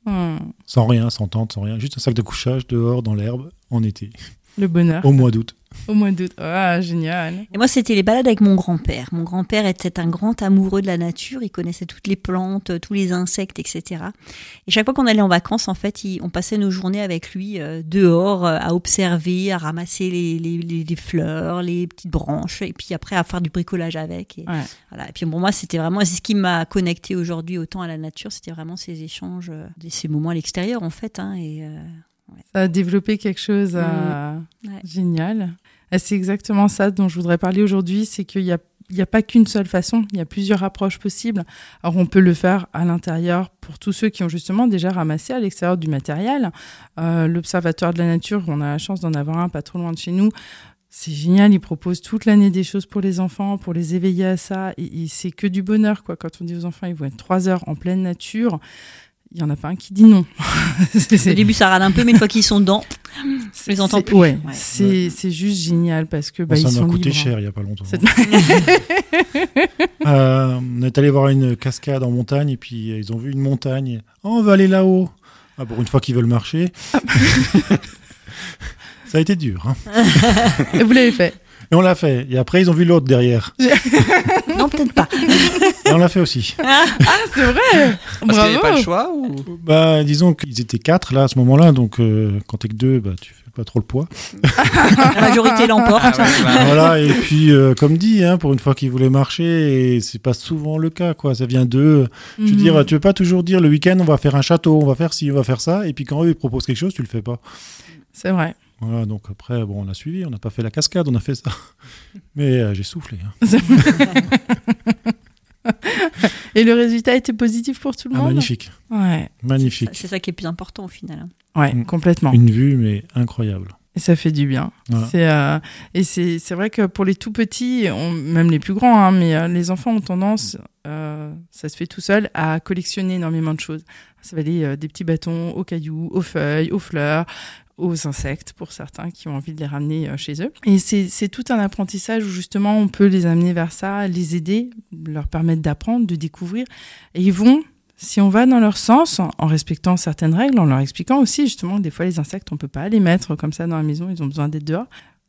Hmm, Sans rien, sans tente, sans rien. Juste un sac de couchage dehors dans l'herbe en été, Le bonheur, au mois d'août. au mois d'août. Ah, génial. Et moi, c'était les balades avec mon grand-père. Mon grand-père était un grand amoureux de la nature. Il connaissait toutes les plantes, tous les insectes, etc. Et chaque fois qu'on allait en vacances, en fait, il- on passait nos journées avec lui euh, dehors euh, à observer, à ramasser les, les- les- les fleurs, les petites branches, et puis après à faire du bricolage avec. Et, Ouais. voilà. et puis pour moi, c'était vraiment, c'est ce qui m'a connecté aujourd'hui autant à la nature. C'était vraiment ces échanges, euh, ces moments à l'extérieur, en fait. hein, et, euh, Ça a développé quelque chose euh, Ouais. génial. Et C'est exactement ça dont je voudrais parler aujourd'hui, c'est qu'il n'y a, il y a pas qu'une seule façon, il y a plusieurs approches possibles. Alors on peut le faire à l'intérieur pour tous ceux qui ont justement déjà ramassé à l'extérieur du matériel. Euh, L'Observatoire de la nature, on a la chance d'en avoir un pas trop loin de chez nous. C'est génial, ils proposent toute l'année des choses pour les enfants, pour les éveiller à ça. Et, et c'est que du bonheur, quoi. Quand on dit aux enfants, ils vont être trois heures en pleine nature, il n'y en a pas un qui dit non. *laughs* Au début, ça râle un peu, mais une fois qu'ils sont dedans, je les entends plus. Ouais, Ouais. c'est juste génial parce que bah, ça ils sont m'a coûté libres. cher il n'y a pas longtemps. *laughs* Euh, on est allé voir une cascade en montagne et puis euh, ils ont vu une montagne. Oh, on va aller là-haut. Ah, pour une fois qu'ils veulent marcher. *laughs* Ça a été dur. hein. Et vous l'avez fait. Et on l'a fait. Et après, ils ont vu l'autre derrière. Non, peut-être pas. *laughs* Et on l'a fait aussi. Ah, c'est vrai Parce qu'il n'y avait pas le choix ou... Bah, disons qu'ils étaient quatre là à ce moment-là, donc euh, quand t'es que deux, bah, tu fais pas trop le poids. La majorité l'emporte. Ah ouais, bah, voilà, et puis euh, comme dit, hein, pour une fois qu'ils voulaient marcher, et c'est pas souvent le cas, quoi. Ça vient d'eux. Je veux Mhm. dire, tu veux pas toujours dire le week-end on va faire un château, on va faire ci, on va faire ça, et puis quand eux ils proposent quelque chose, tu le fais pas. C'est vrai. Voilà, donc après, bon, on a suivi, on n'a pas fait la cascade, on a fait ça. *laughs* Mais euh, j'ai soufflé. hein. *laughs* Et le résultat était positif pour tout le Ah, monde? magnifique, Ouais, magnifique. C'est ça qui est le plus important au final. hein. ouais, Mm. complètement. Une vue, mais incroyable. Et ça fait du bien. Voilà. C'est, euh, et c'est, c'est vrai que pour les tout petits, on- même les plus grands, hein, mais euh, les enfants ont tendance, euh, ça se fait tout seul, à collectionner énormément de choses. Ça va aller euh, des petits bâtons aux cailloux, aux feuilles, aux fleurs, aux insectes pour certains qui ont envie de les ramener euh, chez eux. Et c'est, tout un apprentissage où justement on peut les amener vers ça, les aider, leur permettre d'apprendre, de découvrir. Et ils vont si on va dans leur sens, en, respectant certaines règles, en leur expliquant aussi justement des fois les insectes, on peut pas les mettre comme ça dans la maison, ils ont besoin d'être dehors.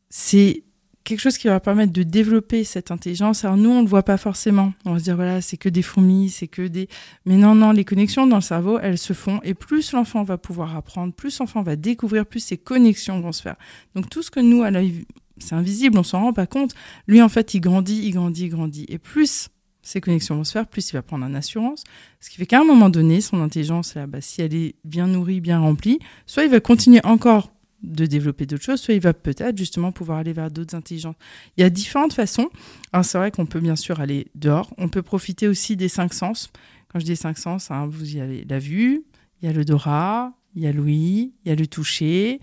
C'est quelque chose qui va permettre de développer cette intelligence. Alors nous, on le voit pas forcément. On va se dire voilà, c'est que des fourmis, c'est que des. Mais non, non, les connexions dans le cerveau, elles se font. Et plus l'enfant va pouvoir apprendre, plus l'enfant va découvrir, plus ces connexions vont se faire. Donc tout ce que nous, à l'œil, c'est invisible, on s'en rend pas compte. Lui, en fait, il grandit, il grandit, il grandit. Et plus ces connexions vont se faire, plus il va prendre en assurance. Ce qui fait qu'à un moment donné, son intelligence, là, bah, si elle est bien nourrie, bien remplie, soit il va continuer encore de développer d'autres choses, soit il va peut-être justement pouvoir aller vers d'autres intelligences. Il y a différentes façons. Alors c'est vrai qu'on peut bien sûr aller dehors, on peut profiter aussi des cinq sens. Quand je dis cinq sens, hein, vous y avez la vue, il y a l'odorat, il y a l'ouïe, il y a le toucher,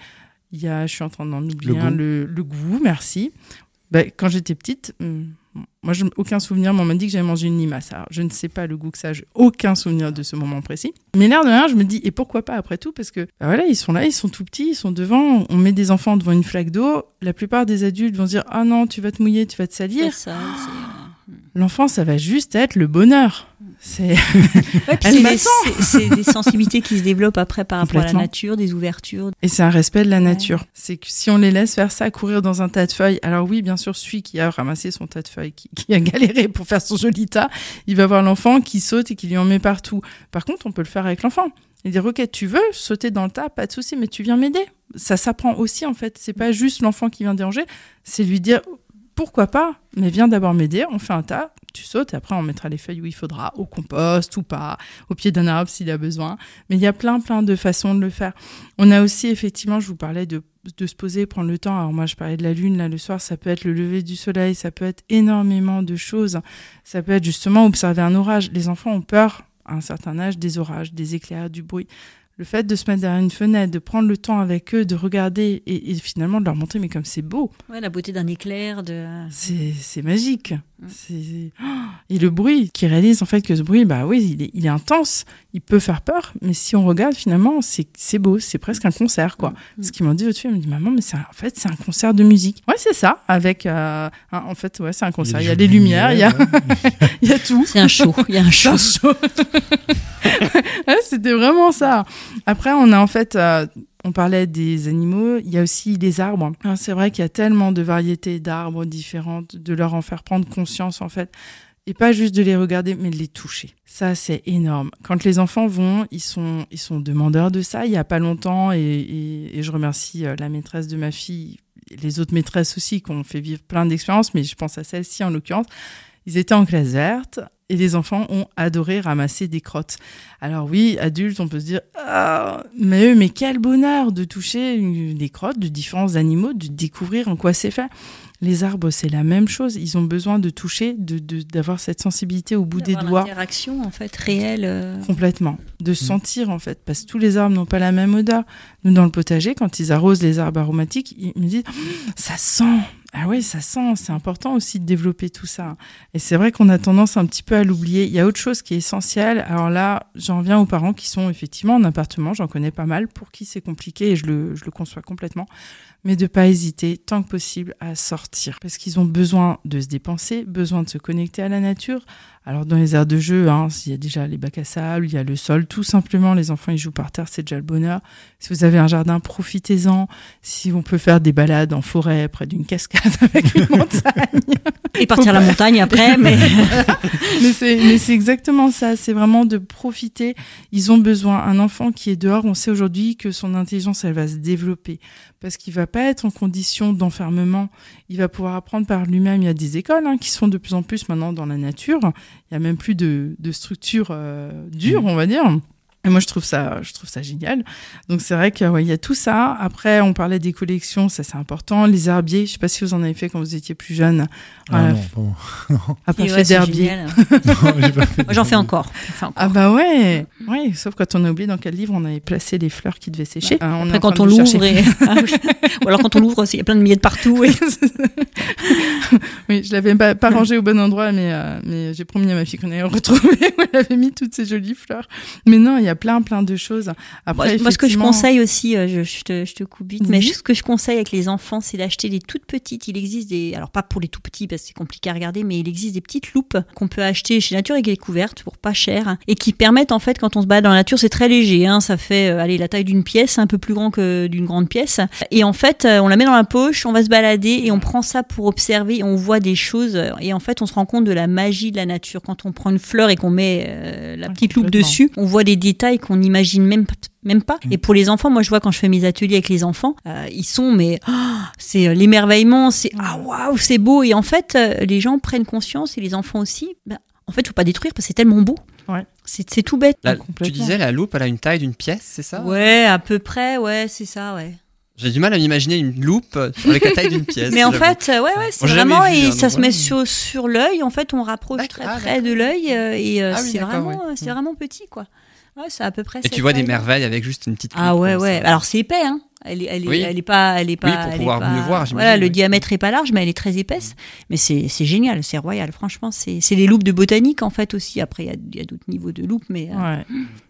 il y a, je suis en train d'en oublier Le un, goût. le, le goût, merci. Bah, quand j'étais petite, hum, moi, je, aucun souvenir, mais on m'a dit que j'avais mangé une limace. Alors, je ne sais pas le goût que ça, j'ai aucun souvenir de ce moment précis. Mais l'air de rien, je me dis, et pourquoi pas après tout? Parce que bah voilà, ils sont là, ils sont tout petits, ils sont devant. On met des enfants devant une flaque d'eau. La plupart des adultes vont se dire, ah non, tu vas te mouiller, tu vas te salir. L'enfant, ça va juste être le bonheur. C'est *laughs* Ouais, des, sensibilités qui se développent après par rapport à la nature, des ouvertures. Et c'est un respect de la nature. C'est que si on les laisse faire ça, courir dans un tas de feuilles, alors oui, bien sûr, celui qui a ramassé son tas de feuilles, qui, qui a galéré pour faire son joli tas, il va voir l'enfant qui saute et qui lui en met partout. Par contre, on peut le faire avec l'enfant. Et dire, ok, tu veux sauter dans le tas, pas de souci, mais tu viens m'aider. Ça s'apprend aussi, en fait. C'est pas juste l'enfant qui vient déranger, c'est lui dire, pourquoi pas, mais viens d'abord m'aider, on fait un tas, tu sautes, et après on mettra les feuilles où il faudra, au compost ou pas, au pied d'un arbre s'il a besoin. Mais il y a plein, plein de façons de le faire. On a aussi, effectivement, je vous parlais de, de se poser, prendre le temps. Alors moi, je parlais de la lune, là, le soir, ça peut être le lever du soleil, ça peut être énormément de choses. Ça peut être justement observer un orage. Les enfants ont peur, à un certain âge, des orages, des éclairs, du bruit. Le fait de se mettre derrière une fenêtre, de prendre le temps avec eux, de regarder et, et finalement de leur montrer, mais comme c'est beau, Ouais, la beauté d'un éclair, de. c'est magique. C'est oh et le bruit qui réalise en fait que ce bruit, bah oui, il est, il est intense, il peut faire peur, mais si on regarde finalement, c'est beau, c'est presque un concert quoi. Mm. Ce qu'ils m'ont dit au-dessus, elle me dit maman, mais en fait c'est un concert de musique. Ouais, c'est ça. Avec euh, un- en fait ouais, c'est un concert. Il y a des les lumières, il y a ouais. *laughs* *laughs* il y a tout. C'est un show. Il y a un show. *laughs* Ouais, C'était vraiment ça. Après, on a en fait, euh, on parlait des animaux, il y a aussi les arbres. Alors, C'est vrai qu'il y a tellement de variétés d'arbres différentes, de leur en faire prendre conscience en fait. Et pas juste de les regarder, mais de les toucher. Ça, c'est énorme. Quand les enfants vont, ils sont, ils sont demandeurs de ça. Il y a pas longtemps, et, et- et je remercie euh, la maîtresse de ma fille, les autres maîtresses aussi, qui ont fait vivre plein d'expériences, mais je pense à celle-ci en l'occurrence. Ils étaient en classe verte et les enfants ont adoré ramasser des crottes. Alors oui, adultes, on peut se dire, ah, mais, mais quel bonheur de toucher une- des crottes de différents animaux, de découvrir en quoi c'est fait. Les arbres, c'est la même chose. Ils ont besoin de toucher, de de- d'avoir cette sensibilité au bout des D'avoir doigts. L'interaction, en fait, réelle. euh, Complètement. De sentir, en fait, parce que tous les arbres n'ont pas la même odeur. Nous, dans le potager, quand ils arrosent les arbres aromatiques, ils me disent, Hum, ça sent. Ah oui, ça sent, c'est important aussi de développer tout ça. Et c'est vrai qu'on a tendance un petit peu à l'oublier. Il y a autre chose qui est essentielle. Alors là, j'en viens aux parents qui sont effectivement en appartement, j'en connais pas mal, pour qui c'est compliqué et je le, je le conçois complètement. Mais de pas hésiter tant que possible à sortir. Parce qu'ils ont besoin de se dépenser, besoin de se connecter à la nature. Alors dans les aires de jeu, hein, il y a déjà les bacs à sable, il y a le sol, tout simplement, les enfants ils jouent par terre, c'est déjà le bonheur. Si vous avez un jardin, profitez-en. Si on peut faire des balades en forêt, près d'une cascade *laughs* avec une montagne. Et partir à la montagne après, mais. *laughs* mais c'est mais c'est exactement ça. C'est vraiment de profiter. Ils ont besoin. Un enfant qui est dehors, on sait aujourd'hui que son intelligence, elle va se développer parce qu'il va pas être en condition d'enfermement. Il va pouvoir apprendre par lui-même. Il y a des écoles hein, qui sont de plus en plus maintenant dans la nature. Il y a même plus de, de structures euh, dures, on va dire. Et moi, je trouve ça, je trouve ça génial. Donc, c'est vrai qu'il ouais, y a tout ça. Après, on parlait des collections, ça c'est important. Les herbiers, je sais pas si vous en avez fait quand vous étiez plus jeune. Ah *laughs* Ouais, non, fait ouais, génial. *laughs* Non, j'ai pas fait *laughs* Moi, j'en fais d'herbier. encore. J'en fais encore. Ah bah ouais, ouais, sauf quand on a oublié dans quel livre on avait placé les fleurs qui devaient sécher. Euh, on est Après, quand on de l'ouvre, et... Ah ou alors quand on l'ouvre, il y a plein de miettes partout. Et... oui, je l'avais pas, pas rangé au bon endroit, mais, euh, mais j'ai promis à ma fille qu'on allait le retrouver où elle avait mis toutes ces jolies fleurs. Mais non, il y a plein, plein de choses. Après, Moi, moi, ce que je conseille aussi, euh, je, je te, je te coupe vite, mais Mhm. ce que je conseille avec les enfants, c'est d'acheter des toutes petites. Il existe des, alors pas pour les tout petits parce que c'est compliqué à regarder, mais il existe des petites loupes qu'on peut acheter chez Nature et Découverte pour pas cher et qui permettent en fait quand on se bat dans la nature, c'est très léger, hein, ça fait euh, allez la taille d'une pièce, un peu plus grand que d'une grande pièce. Et en fait, euh, on la met dans la poche, on va se balader et on prend ça pour observer. On voit des choses et en fait, on se rend compte de la magie de la nature quand on prend une fleur et qu'on met euh, la petite loupe dessus. On voit des détails qu'on n'imagine même pas même pas. Mm. Et pour les enfants, moi je vois quand je fais mes ateliers avec les enfants, euh, ils sont mais ah, c'est euh, l'émerveillement, c'est ah waouh c'est beau et en fait euh, les gens prennent conscience et les enfants aussi. Ben, en fait, faut pas détruire parce que c'est tellement beau. Ouais. C'est c'est tout bête. La- tu complètement. disais la loupe, elle a une taille d'une pièce, c'est ça? Ouais, à peu près, ouais, c'est ça, ouais. J'ai du mal à m'imaginer une loupe avec la taille d'une pièce. *laughs* Mais en fait, ouais, ouais, c'est vraiment vu, et hein, ça se met sur sur l'œil. En fait, on rapproche D'accord, très ah, près de l'œil euh, et euh, Ah oui, c'est vraiment, ouais. c'est Mm. vraiment petit, quoi. Ouais, c'est à peu près. Et tu vois des merveilles avec juste une petite Ah ouais, ouais. ça. Alors c'est épais, hein. Elle est, elle est, Oui. elle est pas, elle est pas. Oui, pour elle est pouvoir pas- mieux voir, Voilà, le oui. diamètre est pas large, mais elle est très épaisse. Mais c'est, c'est génial, c'est royal. Franchement, c'est, c'est les loupes de botanique en fait aussi. Après, il y a, d'autres niveaux de loupes, mais euh,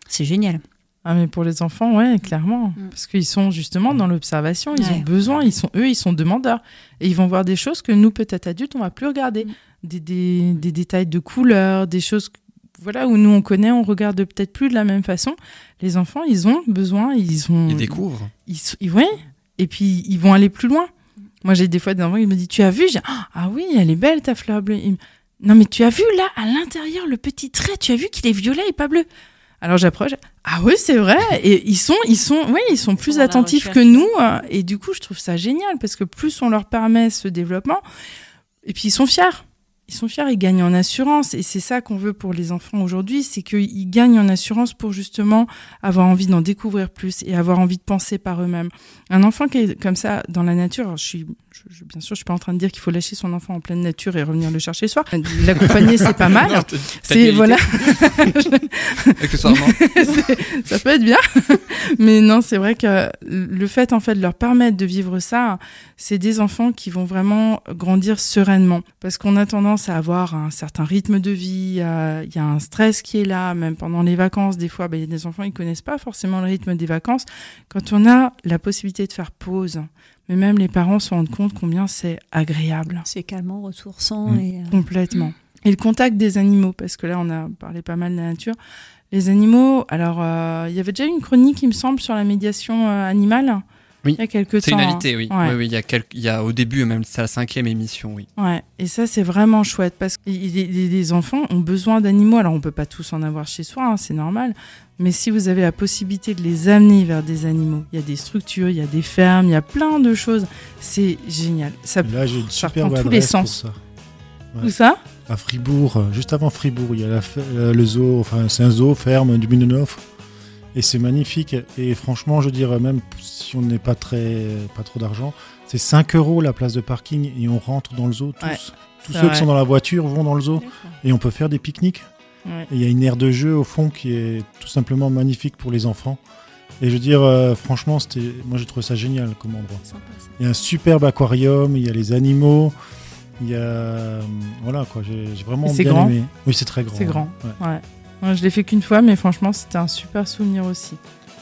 c'est génial. Ah mais pour les enfants, ouais, clairement, Mm. parce qu'ils sont justement dans l'observation, ils ont besoin, ils sont eux, ils sont demandeurs et ils vont voir des choses que nous peut-être adultes on va plus regarder, Mm. des, des, des détails de couleurs, des choses voilà où nous on connaît, on regarde peut-être plus de la même façon. Les enfants, ils ont besoin, ils ont Ils découvrent. ils, ils- ouais, et puis ils vont aller plus loin. Moi, j'ai des fois des enfants qui me disent Tu as vu J'ai, Ah oui, elle est belle ta fleur bleue. Me- Non, mais tu as vu là, à l'intérieur, le petit trait, tu as vu qu'il est violet et pas bleu. Alors j'approche. Ah oui, c'est vrai. *laughs* Et ils sont, ils sont, ouais, ils sont plus attentifs que nous. euh, Et du coup, je trouve ça génial parce que plus on leur permet ce développement, et puis ils sont fiers. Ils sont fiers, ils gagnent en assurance. Et c'est ça qu'on veut pour les enfants aujourd'hui, c'est qu'ils gagnent en assurance pour justement avoir envie d'en découvrir plus et avoir envie de penser par eux-mêmes. Un enfant qui est comme ça dans la nature, je suis, je- je- bien sûr, je suis pas en train de dire qu'il faut lâcher son enfant en pleine nature et revenir le chercher le soir. L'accompagner, c'est pas *laughs* mal. C'est voilà, *laughs* ça peut être bien. *laughs* Mais non, c'est vrai que le fait en fait de leur permettre de vivre ça, c'est des enfants qui vont vraiment grandir sereinement. Parce qu'on a tendance à avoir un certain rythme de vie, à- il y a un stress qui est là, même pendant les vacances. Des fois, ben, il y a des enfants, ils connaissent pas forcément le rythme des vacances. Quand on a la possibilité de faire pause, mais même les parents se rendent compte combien c'est agréable. C'est calmant, ressourçant Mm. et. euh, Complètement. Et le contact des animaux, parce que là, on a parlé pas mal de la nature. Les animaux, alors, euh, il y avait déjà une chronique, il me semble, sur la médiation euh, animale. Oui. Il y a quelques C'est temps. une hein. invitée, oui. Ouais. Oui, oui, il y a, quelques- il y a au début, même c'est la cinquième émission, oui. Ouais, et ça c'est vraiment chouette parce que les, les- les enfants ont besoin d'animaux. Alors on peut pas tous en avoir chez soi, hein, c'est normal. Mais si vous avez la possibilité de les amener vers des animaux, il y a des structures, il y a des fermes, il y a plein de choses. C'est génial. Ça Là, j'ai une ça superbe tous les adresse pour sens. ça. Où ça? À Fribourg, euh, juste avant Fribourg, il y a la euh, le zoo, enfin c'est un zoo ferme du Munenhof. Et c'est magnifique. Et franchement, je dirais même si on n'est pas très, pas trop d'argent, c'est 5 euros la place de parking et on rentre dans le zoo tous. Ouais, tous ceux vrai. qui sont dans la voiture vont dans le zoo et on peut faire des pique-niques. Ouais. Il y a une aire de jeu au fond qui est tout simplement magnifique pour les enfants. Et je veux dire, euh, franchement, c'était, moi j'ai trouvé ça génial comme endroit. Sympa. Il y a un superbe aquarium, il y a les animaux, il y a. euh, Voilà quoi, j'ai j'ai vraiment c'est bien grand aimé. Oui, c'est très grand. C'est grand. ouais. Ouais. Moi, je l'ai fait qu'une fois, mais franchement, c'était un super souvenir aussi.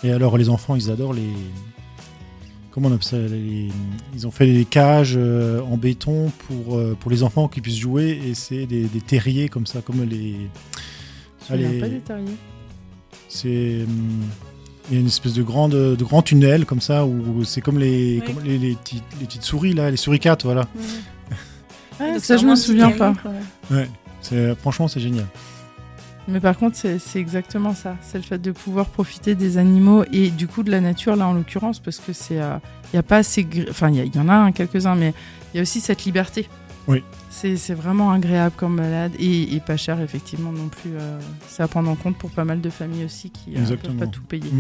Et alors, les enfants, ils adorent les. Comment on appelle ça les- Ils ont fait des cages euh, en béton pour, euh, pour les enfants qui puissent jouer et c'est des, des terriers comme ça, comme les. Allez. pas des terriers. C'est. hum, Il y a une espèce de, grande, de grand tunnel comme ça où c'est comme les, Oui. comme les, les petites, les petites souris là, les suricates, voilà. Ouais, Donc, ça, je me souviens pas. Ouais. C'est, franchement, c'est génial. Mais par contre, c'est exactement ça. C'est le fait de pouvoir profiter des animaux et du coup de la nature, là en l'occurrence, parce que c'est. Il n'y a pas assez. gr- Enfin, il y, en a un, quelques-uns, mais il y a aussi cette liberté. Oui. C'est c'est vraiment agréable comme balade et, et pas cher, effectivement, non plus. euh, c'est à prendre en compte pour pas mal de familles aussi qui ne peuvent Exactement. pas tout payer.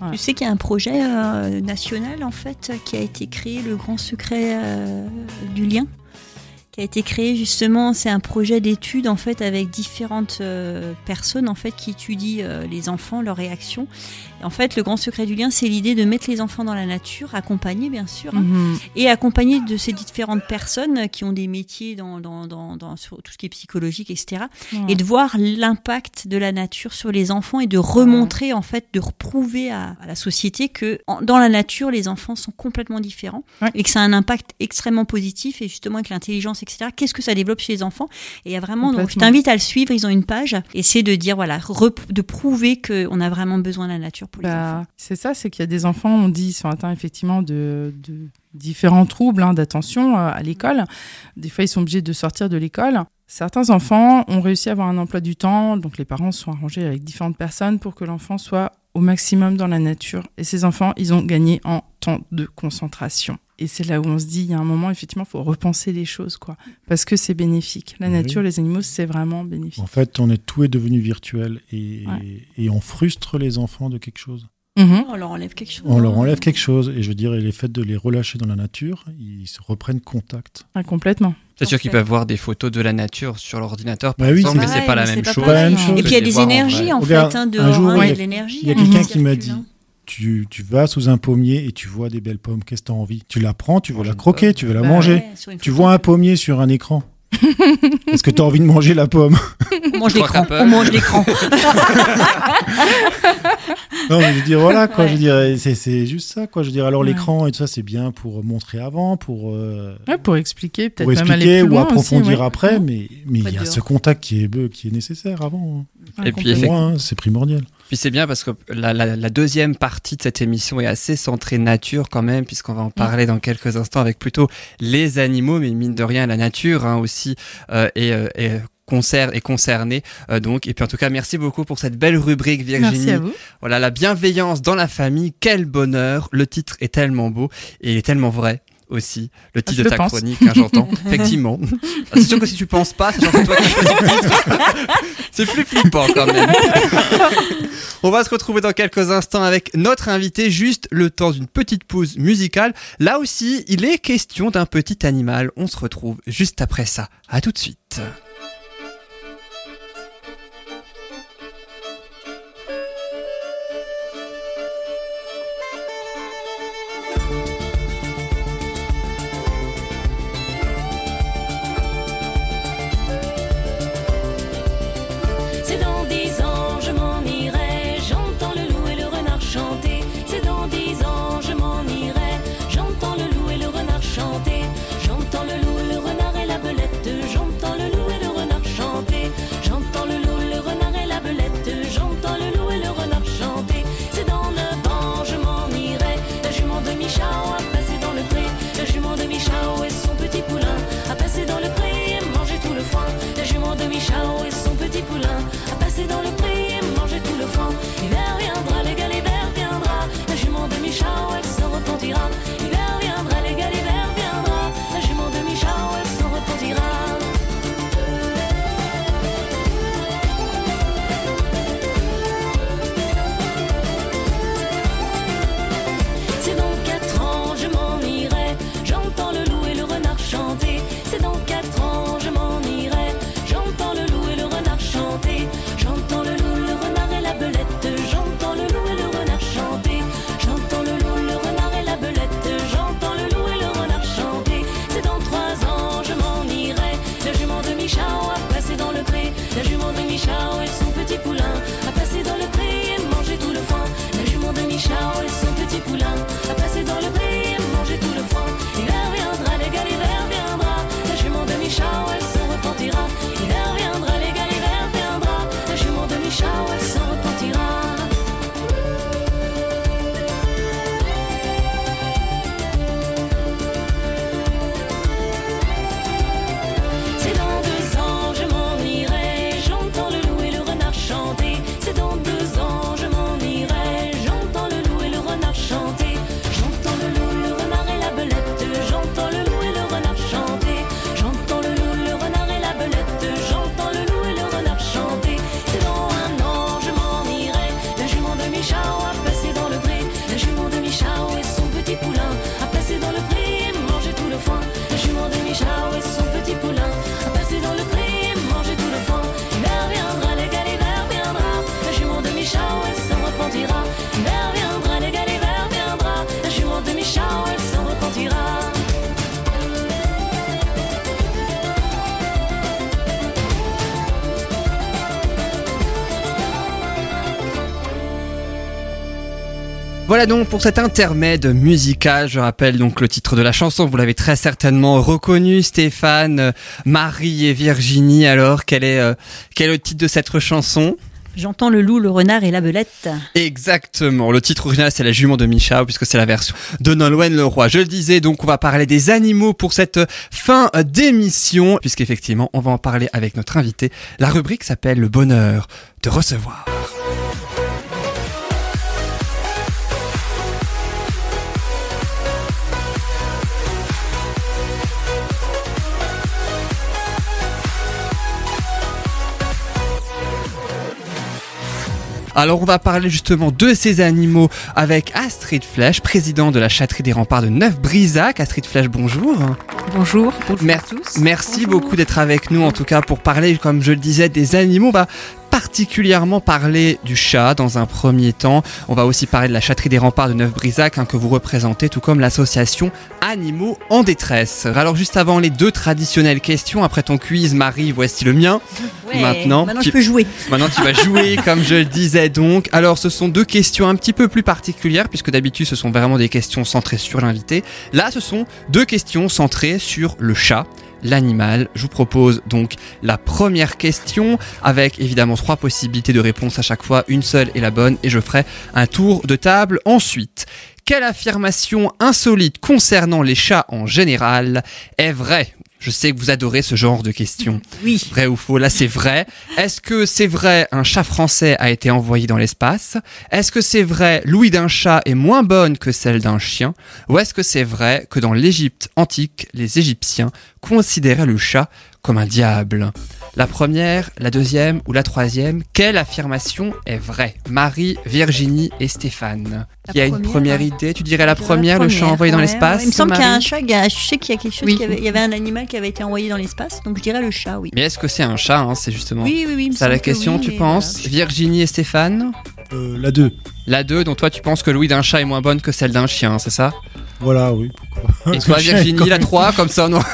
Mm. Tu sais qu'il y a un projet euh, national en fait qui a été créé, le grand secret euh, du lien, qui a été créé justement. C'est un projet d'étude en fait avec différentes euh, personnes en fait qui étudient euh, les enfants, leurs réactions. En fait, le grand secret du lien, c'est l'idée de mettre les enfants dans la nature, accompagnés bien sûr, hein, Mhm. et accompagnés de ces différentes personnes qui ont des métiers dans, dans, dans, dans- sur tout ce qui est psychologique, etc et de voir l'impact de la nature sur les enfants et de remontrer en fait de reprouver à, à la société que en- dans la nature les enfants sont complètement différents Ouais. et que ça a un impact extrêmement positif et justement avec l'intelligence etc qu'est-ce que ça développe chez les enfants? Et il y a vraiment donc, je t'invite à le suivre ils ont une page et c'est de dire voilà de prouver que on a vraiment besoin de la nature pour les enfants Bah, c'est ça, c'est qu'il y a des enfants, on dit, ils sont atteints effectivement de, de différents troubles hein, d'attention euh, à l'école. Des fois, ils sont obligés de sortir de l'école. Certains enfants ont réussi à avoir un emploi du temps, donc les parents sont arrangés avec différentes personnes pour que l'enfant soit au maximum dans la nature. Et ces enfants, ils ont gagné en temps de concentration. Et c'est là où on se dit, il y a un moment, effectivement, il faut repenser les choses, quoi. Parce que c'est bénéfique. La Oui. nature, les animaux, c'est vraiment bénéfique. En fait, on est tout est devenu virtuel et, Ouais. et on frustre les enfants de quelque chose. Mhm. on leur enlève quelque chose On leur enlève quelque chose et je veux dire, et les fait de les relâcher dans la nature, ils se reprennent contact. Ah, complètement. C'est sûr qu'ils peuvent voir des photos de la nature sur l'ordinateur, par Bah oui, exemple, mais c'est pas la même pas chose. Pas la même chose. et puis il y a des en énergies en fait hein, un jour, hein, il y a- a de l'énergie Il y a quelqu'un qui m'a dit, hein. Tu, tu vas sous un pommier et tu vois des belles pommes, qu'est-ce que tu as envie? Tu la prends, tu veux la croquer, pomme. tu veux la Bah manger. Ouais, Tu vois un pommier sur un écran. *laughs* Est-ce que tu as envie de manger la pomme? On mange l'écran. On mange l'écran. *laughs* *laughs* Non, mais je veux dire, voilà, quoi. Ouais. Je veux dire, c'est, c'est juste ça, quoi. Je veux dire, alors Ouais. l'écran et tout ça, c'est bien pour montrer avant, pour, euh, Ouais, pour expliquer, peut-être pour même aller expliquer plus ou loin approfondir aussi, ouais. après, mais il y a ce contact qui est, be- qui est nécessaire avant. Ouais, Et puis, Pour complètement. moi, hein, c'est primordial. Puis c'est bien parce que la, la- la deuxième partie de cette émission est assez centrée nature quand même, puisqu'on va en parler dans quelques instants avec plutôt les animaux, mais mine de rien la nature hein, aussi euh, est, euh, est concerne est concernée euh, donc. Et puis en tout cas merci beaucoup pour cette belle rubrique Virginie. Merci à vous. voilà la bienveillance dans la famille quel bonheur. Le titre est tellement beau et il est tellement vrai aussi le titre je de ta pense. chronique hein, j'entends *laughs* effectivement Ah, c'est sûr que si tu penses pas c'est toi qui titre *laughs* c'est plus flippant quand même on va se retrouver dans quelques instants avec notre invité, juste le temps d'une petite pause musicale. Là aussi, il est question d'un petit animal. On se retrouve juste après ça. À tout de suite. Dans le Voilà donc pour cet intermède musical. Je rappelle donc le titre de la chanson. Vous l'avez très certainement reconnu, Stéphane, euh, Marie et Virginie. Alors, quel est, euh, quel est le titre de cette chanson? J'entends le loup, le renard et la belette. Exactement. Le titre original, c'est La jument de Michao, puisque c'est la version de Nolwenn Leroy. Je le disais, donc on va parler des animaux pour cette fin d'émission, puisqu'effectivement, on va en parler avec notre invité. La rubrique s'appelle Le bonheur de recevoir. Alors on va parler justement de ces animaux avec Astrid Flèche, président de la châterie des remparts de Neuf-Brisac. Astrid Flèche, bonjour. Bonjour, bonjour Mer- à tous. Merci beaucoup d'être avec nous en tout cas pour parler, comme je le disais, des animaux. Particulièrement parler du chat dans un premier temps. On va aussi parler de la châterie des remparts de Neuf-Brisac hein, que vous représentez, tout comme l'association Animaux en détresse. Alors juste avant les deux traditionnelles questions, après ton quiz, Marie, voici le mien. Maintenant, maintenant tu- je peux jouer. Maintenant, tu vas jouer, *laughs* comme je le disais donc. Alors, ce sont deux questions un petit peu plus particulières, puisque d'habitude, ce sont vraiment des questions centrées sur l'invité. Là, ce sont deux questions centrées sur le chat. L'animal. Je vous propose donc la première question avec évidemment trois possibilités de réponse à chaque fois. Une seule est la bonne et je ferai un tour de table ensuite. Quelle affirmation insolite concernant les chats en général est vraie? Je sais que vous adorez ce genre de questions. Oui. Vrai ou faux Là, c'est vrai. Est-ce que c'est vrai un chat français a été envoyé dans l'espace? Est-ce que c'est vrai l'ouïe d'un chat est moins bonne que celle d'un chien? Ou est-ce que c'est vrai que dans l'Égypte antique, les Égyptiens considéraient le chat comme un diable? La première, la deuxième ou la troisième Quelle affirmation est vraie? Marie, Virginie et Stéphane. La Qui a une première, hein. idée Tu dirais la première, le chat envoyé dans l'espace? Ouais. Il me semble qu'il y a un chat, il y a- je sais qu'il y a quelque chose, Oui. qui avait- il y avait un animal qui avait été envoyé dans l'espace, donc je dirais le chat, oui. Mais est-ce que c'est un chat hein, C'est justement Oui, oui, oui. il ça la question, oui, tu penses? voilà. Virginie et Stéphane? Euh, la 2. La 2, donc toi tu penses que l'ouïe d'un chat est moins bonne que celle d'un chien, c'est ça? Voilà, oui, pourquoi Et toi *laughs* Virginie, la 3, comme ça on aura-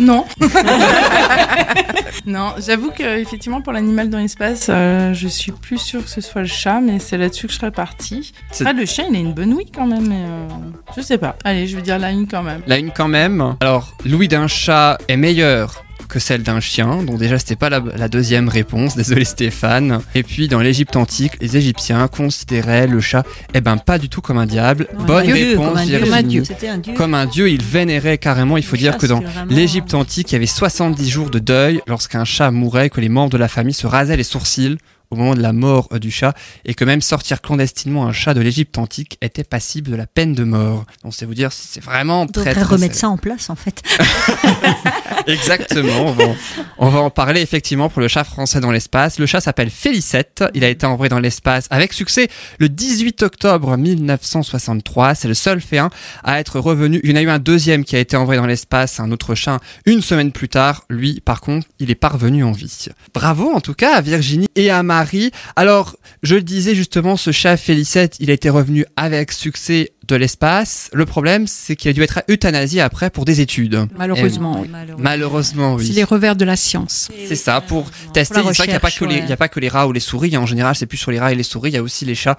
Non. *laughs* *laughs* non, j'avoue que effectivement pour l'animal dans l'espace, euh, je suis plus sûre que ce soit le chat, mais c'est là-dessus que je serais partie. C'est- Après, le chien, il a une bonne ouïe quand même, mais euh, je sais pas. Allez, je vais dire la une quand même. La une quand même. Alors, l'ouïe d'un chat est meilleure que celle d'un chien, donc déjà c'était pas la, la deuxième réponse, désolé Stéphane. Et puis dans l'Égypte antique, les Égyptiens considéraient le chat, eh ben pas du tout comme un diable. Bonne un dieu, réponse comme un dieu. Un dieu. Comme un dieu, il vénérait carrément. Il faut Le dire chat, que dans vraiment- l'Égypte antique, il y avait 70 jours de deuil lorsqu'un chat mourait, que les membres de la famille se rasaient les sourcils au moment de la mort euh, du chat, et que même sortir clandestinement un chat de l'Égypte antique était passible de la peine de mort. Donc c'est vous dire, si c'est vraiment On très très remettre ça en place en fait. *laughs* Exactement, on va, en- on va en parler effectivement pour le chat français dans l'espace. Le chat s'appelle Félicette, il a été envoyé dans l'espace avec succès le 18 octobre 1963. C'est le seul féin à être revenu. Il y en a eu un deuxième qui a été envoyé dans l'espace, un autre chat, une semaine plus tard. Lui, par contre, il est parvenu en vie. Bravo en tout cas à Virginie et à Marie. Alors, je le disais justement, ce chat Félicette, il a été revenu avec succès de l'espace. Le problème, c'est qu'il a dû être euthanasié après pour des études. Malheureusement, oui. Malheureusement, oui. C'est les revers de la science. C'est ça, pour tester. C'est vrai qu'il n'y a, pas que les- ouais. il y a pas que les rats ou les souris. En général, c'est plus sur les rats et les souris. Il y a aussi les chats,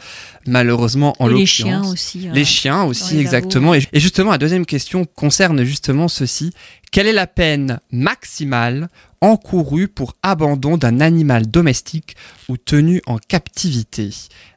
malheureusement, en Et les l'occurrence. chiens aussi. euh, Les chiens aussi, les exactement. Et, et justement, la deuxième question concerne justement ceci. Quelle est la peine maximale encourue pour abandon d'un animal domestique ou tenu en captivité?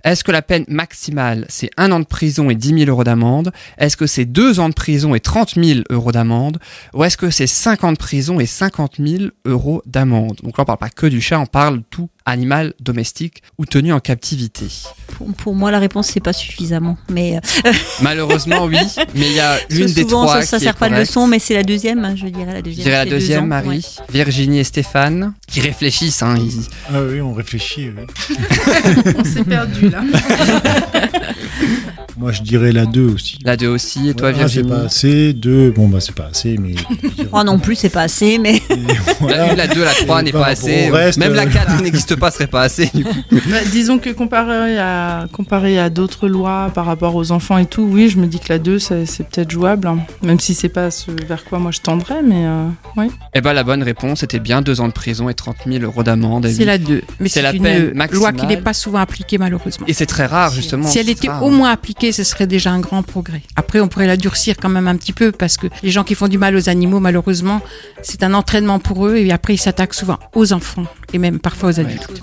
Est-ce que la peine maximale, c'est un an de prison et 10 000 euros d'amende? Est-ce que c'est deux ans de prison et 30 000 euros d'amende? Ou est-ce que c'est 5 ans de prison et 50 000 euros d'amende? Donc là, on parle pas que du chat, on parle tout animal domestique ou tenu en captivité. Pour, pour moi, la réponse c'est pas suffisamment. Mais euh, *laughs* Malheureusement, oui, mais il y a l'une des trois ça, ça qui sert est pas de leçon, mais c'est la deuxième. hein, Je dirais la Je deuxième. dirais la c'est deux deuxième, ans, Marie, ouais. Virginie et Stéphane, qui réfléchissent. Hein, ils- Ah oui, on réfléchit. oui. *laughs* On s'est perdu là. *laughs* Moi, je dirais la 2 aussi. La deux aussi, et toi Ouais, c'est Virginie pas assez. 2, bon, bah, c'est pas assez, mais. Oh non plus, c'est pas assez, mais *laughs* La Voilà. une, la deux, la trois Et n'est par pas assez. reste, Même la euh, 4 n'existe *laughs* n'existe pas serait pas assez. Du coup. Bah, disons que comparé à, comparé à d'autres lois par rapport aux enfants et tout, oui, je me dis que la 2, c'est c'est peut-être jouable. hein. Même si c'est pas ce vers quoi moi je tendrais, mais euh, oui. Eh ben la bonne réponse était bien deux ans de prison et 30 000 euros d'amende. C'est la 2. Mais C'est c'est la une peine loi maximale. qui n'est pas souvent appliquée malheureusement. Et c'est très rare justement. Si elle était rare. au moins appliquée, ce serait déjà un grand progrès. Après, on pourrait la durcir quand même un petit peu parce que les gens qui font du mal aux animaux, malheureusement, c'est un entraînement pour eux et après ils s'attaquent souvent aux enfants et même parfois aux adultes.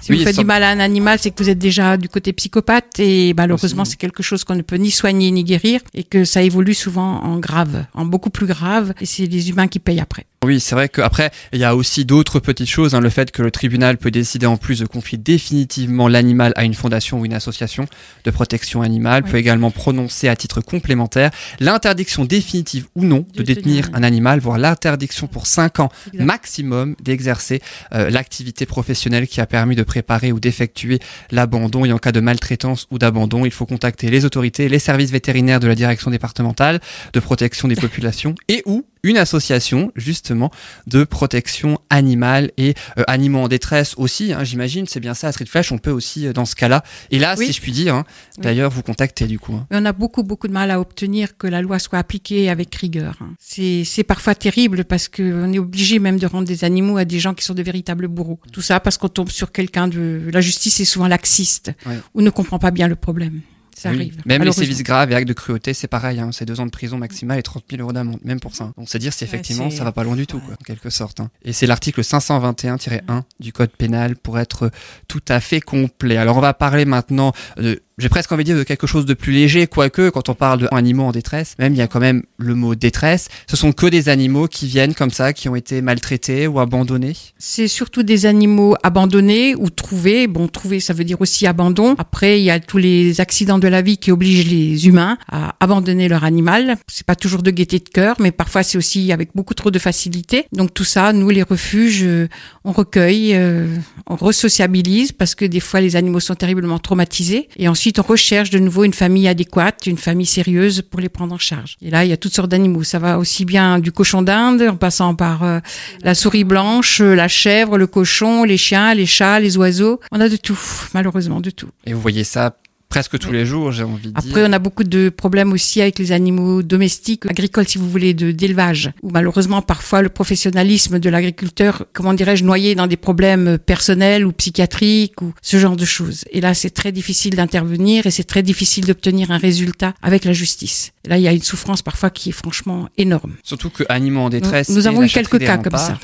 Si Oui, vous faites du mal à un animal, c'est que vous êtes déjà du côté psychopathe et malheureusement c'est quelque chose qu'on ne peut ni soigner ni guérir et que ça évolue souvent en grave, en beaucoup plus grave et c'est les humains qui payent après. Oui, c'est vrai qu'après, il y a aussi d'autres petites choses. hein. le fait que le tribunal peut décider en plus de confier définitivement l'animal à une fondation ou une association de protection animale, Oui. peut également prononcer à titre complémentaire l'interdiction définitive ou non de, De détenir tenir un animal, voire l'interdiction pour 5 ans maximum d'exercer euh, l'activité professionnelle qui a permis de préparer ou d'effectuer l'abandon. Et en cas de maltraitance ou d'abandon, il faut contacter les autorités, les services vétérinaires de la direction départementale de protection des *laughs* populations et ou une association justement de protection animale et euh, animaux en détresse aussi, hein, j'imagine, c'est bien ça, à Street Flash, on peut aussi euh, dans ce cas-là. Et là, Oui. si je puis dire, hein, Oui. d'ailleurs, vous contactez du coup. hein. On a beaucoup, beaucoup de mal à obtenir que la loi soit appliquée avec rigueur. C'est c'est parfois terrible parce qu'on est obligé même de rendre des animaux à des gens qui sont de véritables bourreaux. Tout ça parce qu'on tombe sur quelqu'un de... La justice est souvent laxiste Ouais. ou ne comprend pas bien le problème. Ça Oui. arrive. Même les sévices graves et actes de cruauté, c'est pareil, hein, c'est deux ans de prison maximale et 30 000 euros d'amende, même pour ça. Donc c'est dire si effectivement ça va pas loin du tout, quoi, en quelque sorte. hein. Et c'est l'article 521-1 du code pénal pour être tout à fait complet. Alors on va parler maintenant de j'ai presque envie de dire de quelque chose de plus léger, quoique quand on parle d'animaux en détresse, même il y a quand même le mot détresse. Ce sont que des animaux qui viennent comme ça, qui ont été maltraités ou abandonnés. C'est surtout des animaux abandonnés ou trouvés. Bon, trouver, ça veut dire aussi abandon. Après, il y a tous les accidents de la vie qui obligent les humains à abandonner leur animal. C'est pas toujours de gaieté de cœur, mais parfois c'est aussi avec beaucoup trop de facilité. Donc tout ça, nous, les refuges, euh, on recueille, euh, on resociabilise parce que des fois les animaux sont terriblement traumatisés. Et ensuite, on recherche de nouveau une famille adéquate, une famille sérieuse pour les prendre en charge. Et là, il y a toutes sortes d'animaux. Ça va aussi bien du cochon d'Inde, en passant par euh, la souris blanche, euh, la chèvre, le cochon, les chiens, les chats, les oiseaux. On a de tout, malheureusement, de tout. Et vous voyez ça presque tous les jours, j'ai envie de Après, dire. on a beaucoup de problèmes aussi avec les animaux domestiques, agricoles, si vous voulez, de d'élevage, où malheureusement, parfois, le professionnalisme de l'agriculteur, comment dirais-je, noyé dans des problèmes personnels ou psychiatriques ou ce genre de choses. Et là, c'est très difficile d'intervenir et c'est très difficile d'obtenir un résultat avec la justice. Là, il y a une souffrance parfois qui est franchement énorme. Surtout que Animaux en détresse. Nous avons eu quelques cas comme ça.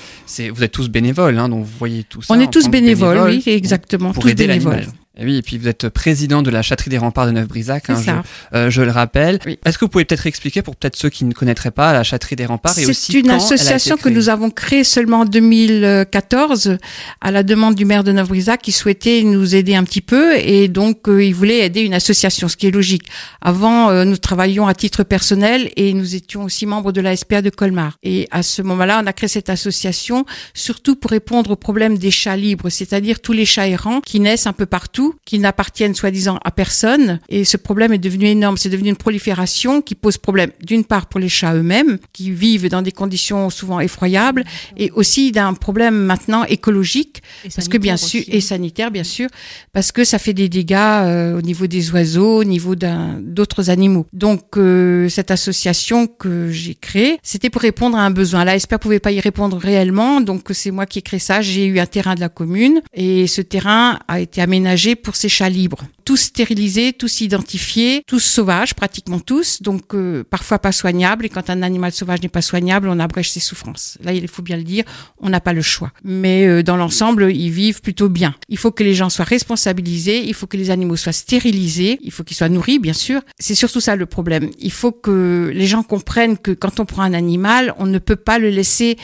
Vous êtes tous bénévoles, hein, donc vous voyez tout ça. On est tous bénévoles, bénévoles oui, exactement, pour tous aider bénévoles. Et oui, et puis vous êtes président de la Châterie des Remparts de Neuf-Brisac, hein, je, euh, je le rappelle. Oui. Est-ce que vous pouvez peut-être expliquer pour peut-être ceux qui ne connaîtraient pas la Châterie des Remparts et aussi C'est une quand association que nous avons créée seulement en 2014 à la demande du maire de Neuf-Brisac qui souhaitait nous aider un petit peu et donc euh, il voulait aider une association, ce qui est logique. Avant, euh, nous travaillions à titre personnel et nous étions aussi membres de la SPA de Colmar. Et à ce moment-là, on a créé cette association surtout pour répondre au problème des chats libres, c'est-à-dire tous les chats errants qui naissent un peu partout, qui n'appartiennent soi-disant à personne. Et ce problème est devenu énorme. C'est devenu une prolifération qui pose problème d'une part pour les chats eux-mêmes, qui vivent dans des conditions souvent effroyables, et aussi d'un problème maintenant écologique, Et parce que bien sanitaire sûr, aussi. et sanitaire bien sûr, parce que ça fait des dégâts euh, au niveau des oiseaux, au niveau d'autres animaux. Donc euh, cette association que j'ai créée, c'était pour répondre à un besoin. La SPA pouvait pas y répondre réellement, donc c'est moi qui ai créé ça. J'ai eu un terrain de la commune et ce terrain a été aménagé pour ces chats libres. Tous stérilisés, tous identifiés, tous sauvages, pratiquement tous, donc euh, parfois pas soignables. Et quand un animal sauvage n'est pas soignable, on abrège ses souffrances. Là, il faut bien le dire, on n'a pas le choix. Mais euh, dans l'ensemble, ils vivent plutôt bien. Il faut que les gens soient responsabilisés, il faut que les animaux soient stérilisés, il faut qu'ils soient nourris, bien sûr. C'est surtout ça le problème. Il faut que les gens comprennent que quand on prend un animal, on ne peut pas le laisser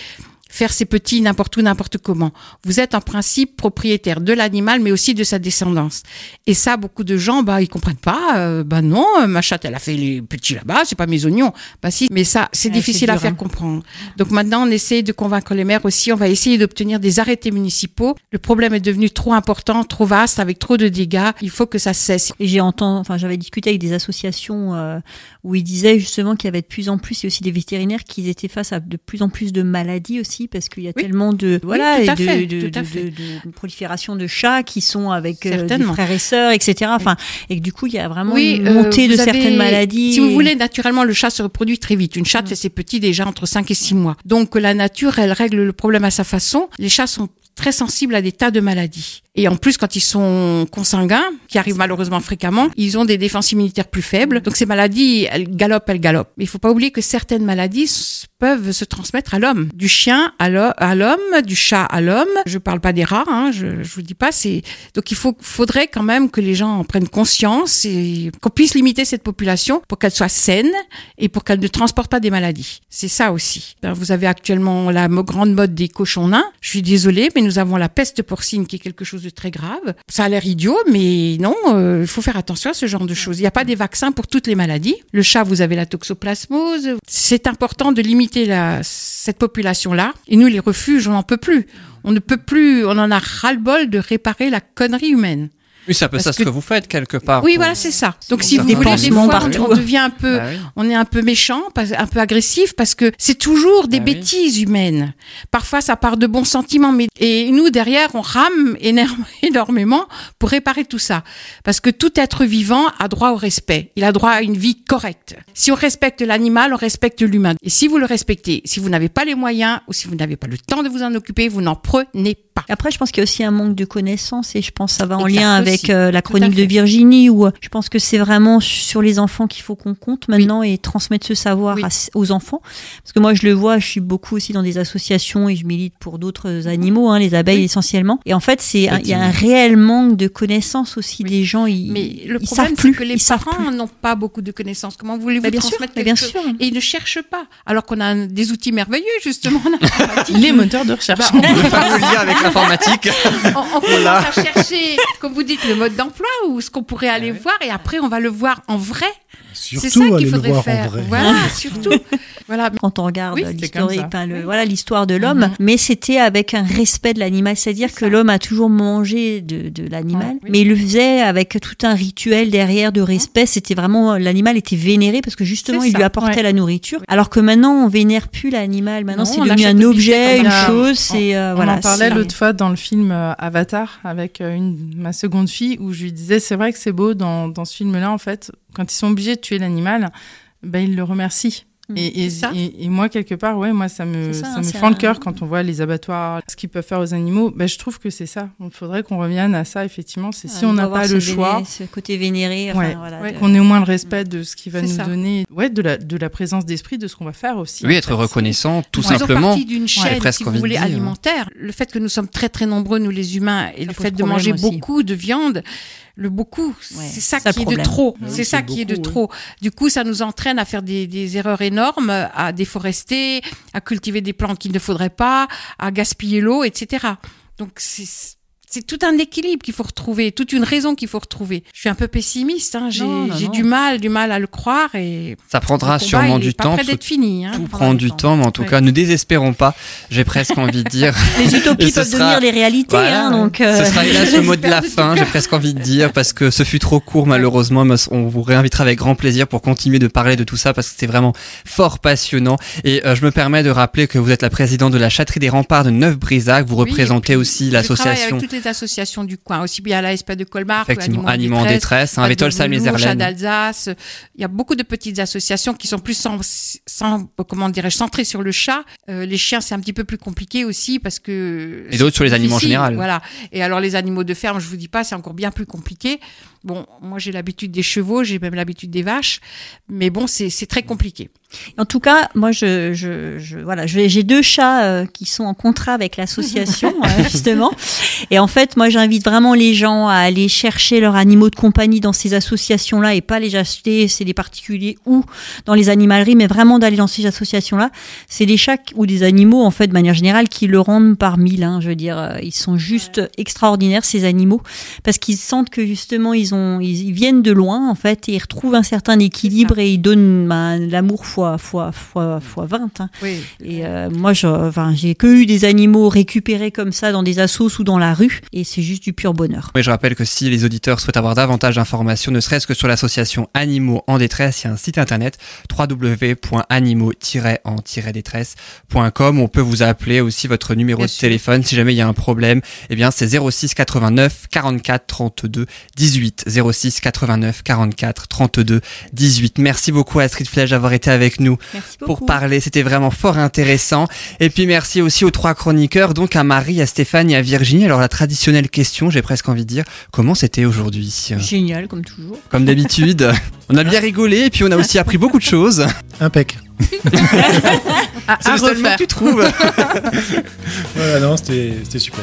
faire ses petits n'importe où, n'importe comment. Vous êtes en principe propriétaire de l'animal, mais aussi de sa descendance. Et ça, beaucoup de gens, bah, ils comprennent pas. Euh, bah non, ma chatte, elle a fait les petits là-bas, c'est pas mes oignons. Bah si, mais ça, c'est Ouais, difficile à faire hein. comprendre. Donc maintenant, on essaye de convaincre les maires aussi. On va essayer d'obtenir des arrêtés municipaux. Le problème est devenu trop important, trop vaste, avec trop de dégâts. Il faut que ça cesse. Et j'ai entendu, enfin, j'avais discuté avec des associations euh, où ils disaient justement qu'il y avait de plus en plus, et aussi des vétérinaires, qui étaient face à de plus en plus de maladies aussi aussi parce qu'il y a Oui. tellement de voilà tout et de, fait, de, tout à de- fait. de- de prolifération de chats qui sont avec euh, des frères et sœurs, etc. Enfin, et que du coup, il y a vraiment Oui, une euh, montée de vous avez- certaines maladies. Si vous et- voulez, naturellement, le chat se reproduit très vite. Une chatte fait ses petits déjà entre 5 et 6 mois. Donc la nature, elle règle le problème à sa façon. Les chats sont très sensibles à des tas de maladies. Et en plus, quand ils sont consanguins, qui arrivent malheureusement fréquemment, ils ont des défenses immunitaires plus faibles. Donc ces maladies, elles galopent, elles galopent. Il faut pas oublier que certaines maladies peuvent se transmettre à l'homme. Du chien à l'ho- à l'homme, du chat à l'homme. Je parle pas des rats, hein, je, je vous dis pas. C'est donc il faudrait quand même que les gens en prennent conscience et qu'on puisse limiter cette population pour qu'elle soit saine et pour qu'elle ne transporte pas des maladies. C'est ça aussi. Ben, Vous avez actuellement la grande mode des cochons nains. Je suis désolée, mais nous avons la peste porcine qui est quelque chose de très grave. Ça a l'air idiot, mais non, euh, il faut faire attention à ce genre de choses. Il n'y a pas des vaccins pour toutes les maladies. Le chat, vous avez la toxoplasmose. C'est important de limiter la, cette population-là. Et nous, les refuges, on n'en peut plus. On ne peut plus, on en a ras-le-bol de réparer la connerie humaine. Oui, c'est un peu ça ce que- que vous faites quelque part. Oui, pour- voilà, c'est ça. Donc, si vous voulez, des fois, partout. on devient un peu, Bah oui. on est un peu méchant, un peu agressif, parce que c'est toujours des Ah oui. bêtises humaines. Parfois, ça part de bons sentiments, mais et nous derrière, on rame *laughs* énormément pour réparer tout ça, parce que tout être vivant a droit au respect. Il a droit à une vie correcte. Si on respecte l'animal, on respecte l'humain. Et si vous le respectez, si vous n'avez pas les moyens ou si vous n'avez pas le temps de vous en occuper, vous n'en prenez pas. Après, je pense qu'il y a aussi un manque de connaissances et je pense que ça va en Exact lien avec euh, la chronique de. Virginie où euh, je pense que c'est vraiment sur les enfants qu'il faut qu'on compte maintenant et transmettre ce savoir Oui. à- aux enfants. Parce que moi, je le vois, je suis beaucoup aussi dans des associations et je milite pour d'autres animaux, hein, les abeilles Oui. essentiellement. Et en fait, c'est un- il y a un réel manque de connaissances aussi Oui. des gens. Ils, Mais le problème, savent c'est plus. que les parents n'ont pas beaucoup de connaissances. Comment voulez-vous Bah, sûr, transmettre mais quelque bien chose sûr. Et ils ne cherchent pas. Alors qu'on a des outils merveilleux, justement. *laughs* Les moteurs de recherche. Bah, on, *laughs* Le fameux lien avec *laughs* on- on commence à chercher, comme vous dites, le mode d'emploi ou ce qu'on pourrait aller voir et après on va le voir en vrai. C'est ça Surtout qu'il aller le faudrait voir faire. en vrai. Voilà, *laughs* surtout. Voilà. quand on regarde Oui, l'historique, voilà l'histoire de l'homme, Mhm. mais c'était avec un respect de l'animal, c'est-à-dire C'est que l'homme a toujours mangé de, de l'animal, Ah, oui. mais il le faisait avec tout un rituel derrière de respect. C'était vraiment l'animal était vénéré parce que justement il lui apportait ouais. la nourriture. Alors que maintenant on vénère plus l'animal, maintenant c'est devenu un objet, une chose. C'est euh, On voilà. en parlait l'autre fois dans le film euh, Avatar avec euh, une, ma seconde fille où je lui disais c'est vrai que c'est beau dans, dans ce film-là en fait quand ils sont obligés de tuer l'animal ben ils le remercient. Mm. Et, et, C'est ça. et- et moi quelque part ouais moi ça me ça, ça, hein, me fend le cœur quand on voit les abattoirs ce qu'ils peuvent faire aux animaux ben je trouve que c'est ça il faudrait qu'on revienne à ça effectivement c'est si on n'a pas le véné- choix ce côté vénéré, enfin, ouais, voilà, ouais, de- qu'on ait au moins le respect de ce qui va nous ça. donner ouais de la de la présence d'esprit de ce qu'on va faire aussi Oui, être fait. reconnaissant, tout Nous faisons simplement. partie d'une chaîne, presque si vous voulez, dire. alimentaire. Le fait que nous sommes très très nombreux, nous les humains, et Ça le fait de manger aussi. beaucoup de viande, le beaucoup, Ouais, c'est ça ça qui est de trop. Oui, c'est ça qui est de trop. Du coup, ça nous entraîne à faire des, des erreurs énormes, à déforester, à cultiver des plantes qu'il ne faudrait pas, à gaspiller l'eau, etc. Donc c'est c'est tout un équilibre qu'il faut retrouver, toute une raison qu'il faut retrouver. Je suis un peu pessimiste, hein. j'ai Non, non, j'ai non. du mal, du mal à le croire et Ça prendra sûrement il du temps. près parce que d'être fini. Hein. Tout prend du temps. temps, mais en tout Ouais. cas, ne désespérons pas. J'ai presque envie de dire. *laughs* Les utopies peuvent sera- devenir les réalités, Voilà. hein, donc. euh, Ce sera hélas le mot de la fin, j'ai presque envie de dire, parce que ce fut trop court malheureusement, mais on vous réinvitera avec grand plaisir pour continuer de parler de tout ça, parce que c'était vraiment fort passionnant. Et euh, je me permets de rappeler que vous êtes la présidente de la Châterie des Remparts de Neuf-Brisac, vous Oui, représentez aussi l'association les associations du coin, aussi bien la SP de Colmar que Animaux en détresse, hein, d'Alsace. Il y a beaucoup de petites associations qui sont plus sans, sans comment dirais-je, centrées sur le chat. Euh, les chiens, c'est un petit peu plus compliqué aussi parce que. Et d'autres sur les animaux en général. Voilà. Et alors, les animaux de ferme, je vous dis pas, c'est encore bien plus compliqué. Bon, moi, j'ai l'habitude des chevaux, j'ai même l'habitude des vaches. Mais bon, c'est très compliqué. En tout cas, moi, je, je, je voilà, j'ai deux chats euh, qui sont en contrat avec l'association *laughs* euh, justement. Et en fait, moi, j'invite vraiment les gens à aller chercher leurs animaux de compagnie dans ces associations-là et pas les acheter. C'est des particuliers ou dans les animaleries, mais vraiment d'aller dans ces associations-là. C'est des chats ou des animaux en fait, de manière générale, qui le rendent par mille. hein, je veux dire, euh, ils sont juste extraordinaires ces animaux parce qu'ils sentent que justement, ils ont sont, ils, ils viennent de loin en fait et ils retrouvent un certain équilibre et ils donnent ben, l'amour fois fois fois fois 20. hein. Oui. Et euh, moi, enfin, j'ai que eu des animaux récupérés comme ça dans des assos ou dans la rue et c'est juste du pur bonheur. Mais je rappelle que si les auditeurs souhaitent avoir davantage d'informations, ne serait-ce que sur l'association Animaux en détresse, il y a un site internet www.animaux-en-détresse.com. On peut vous appeler aussi votre numéro Bien de sûr. téléphone si jamais il y a un problème. Eh bien, c'est 06 89 44 32 18. 06 89 44 32 18. Merci beaucoup Astrid Flèche d'avoir été avec nous Merci beaucoup. pour parler. C'était vraiment fort intéressant. Et puis merci aussi aux trois chroniqueurs, donc à Marie, à Stéphane et à Virginie. Alors la traditionnelle question, j'ai presque envie de dire, comment c'était aujourd'hui? Génial comme toujours. Comme d'habitude, *laughs* on a bien rigolé et puis on a aussi appris beaucoup de choses. Impec. *laughs* À, C'est à le seul mot refaire. que tu trouves. *laughs* Voilà, non, c'était c'était super.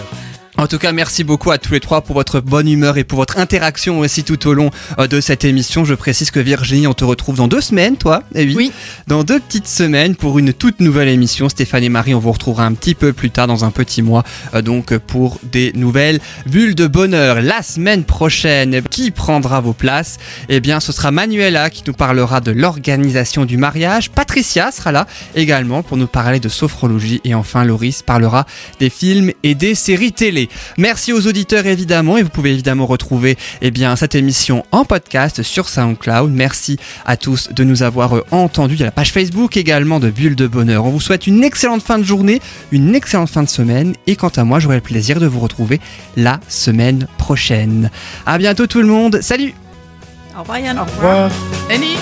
En tout cas, merci beaucoup à tous les trois pour votre bonne humeur et pour votre interaction aussi tout au long euh, de cette émission. Je précise que Virginie, on te retrouve dans deux semaines, toi. Eh oui. Oui. Dans deux petites semaines pour une toute nouvelle émission. Stéphane et Marie, on vous retrouvera un petit peu plus tard dans un petit mois. euh, donc pour des nouvelles bulles de bonheur. La semaine prochaine, qui prendra vos places? Eh bien, ce sera Manuela qui nous parlera de l'organisation du mariage. Patricia sera là également pour nous parler de sophrologie. Et enfin, Loris parlera des films et des séries télé. Merci aux auditeurs évidemment et vous pouvez évidemment retrouver eh bien, cette émission en podcast sur SoundCloud. Merci à tous de nous avoir euh, entendus. Il y a la page Facebook également de Bulle de Bonheur. On vous souhaite une excellente fin de journée, une excellente fin de semaine et quant à moi, j'aurai le plaisir de vous retrouver la semaine prochaine. À bientôt tout le monde. Salut Au revoir Yann. Au revoir. Annie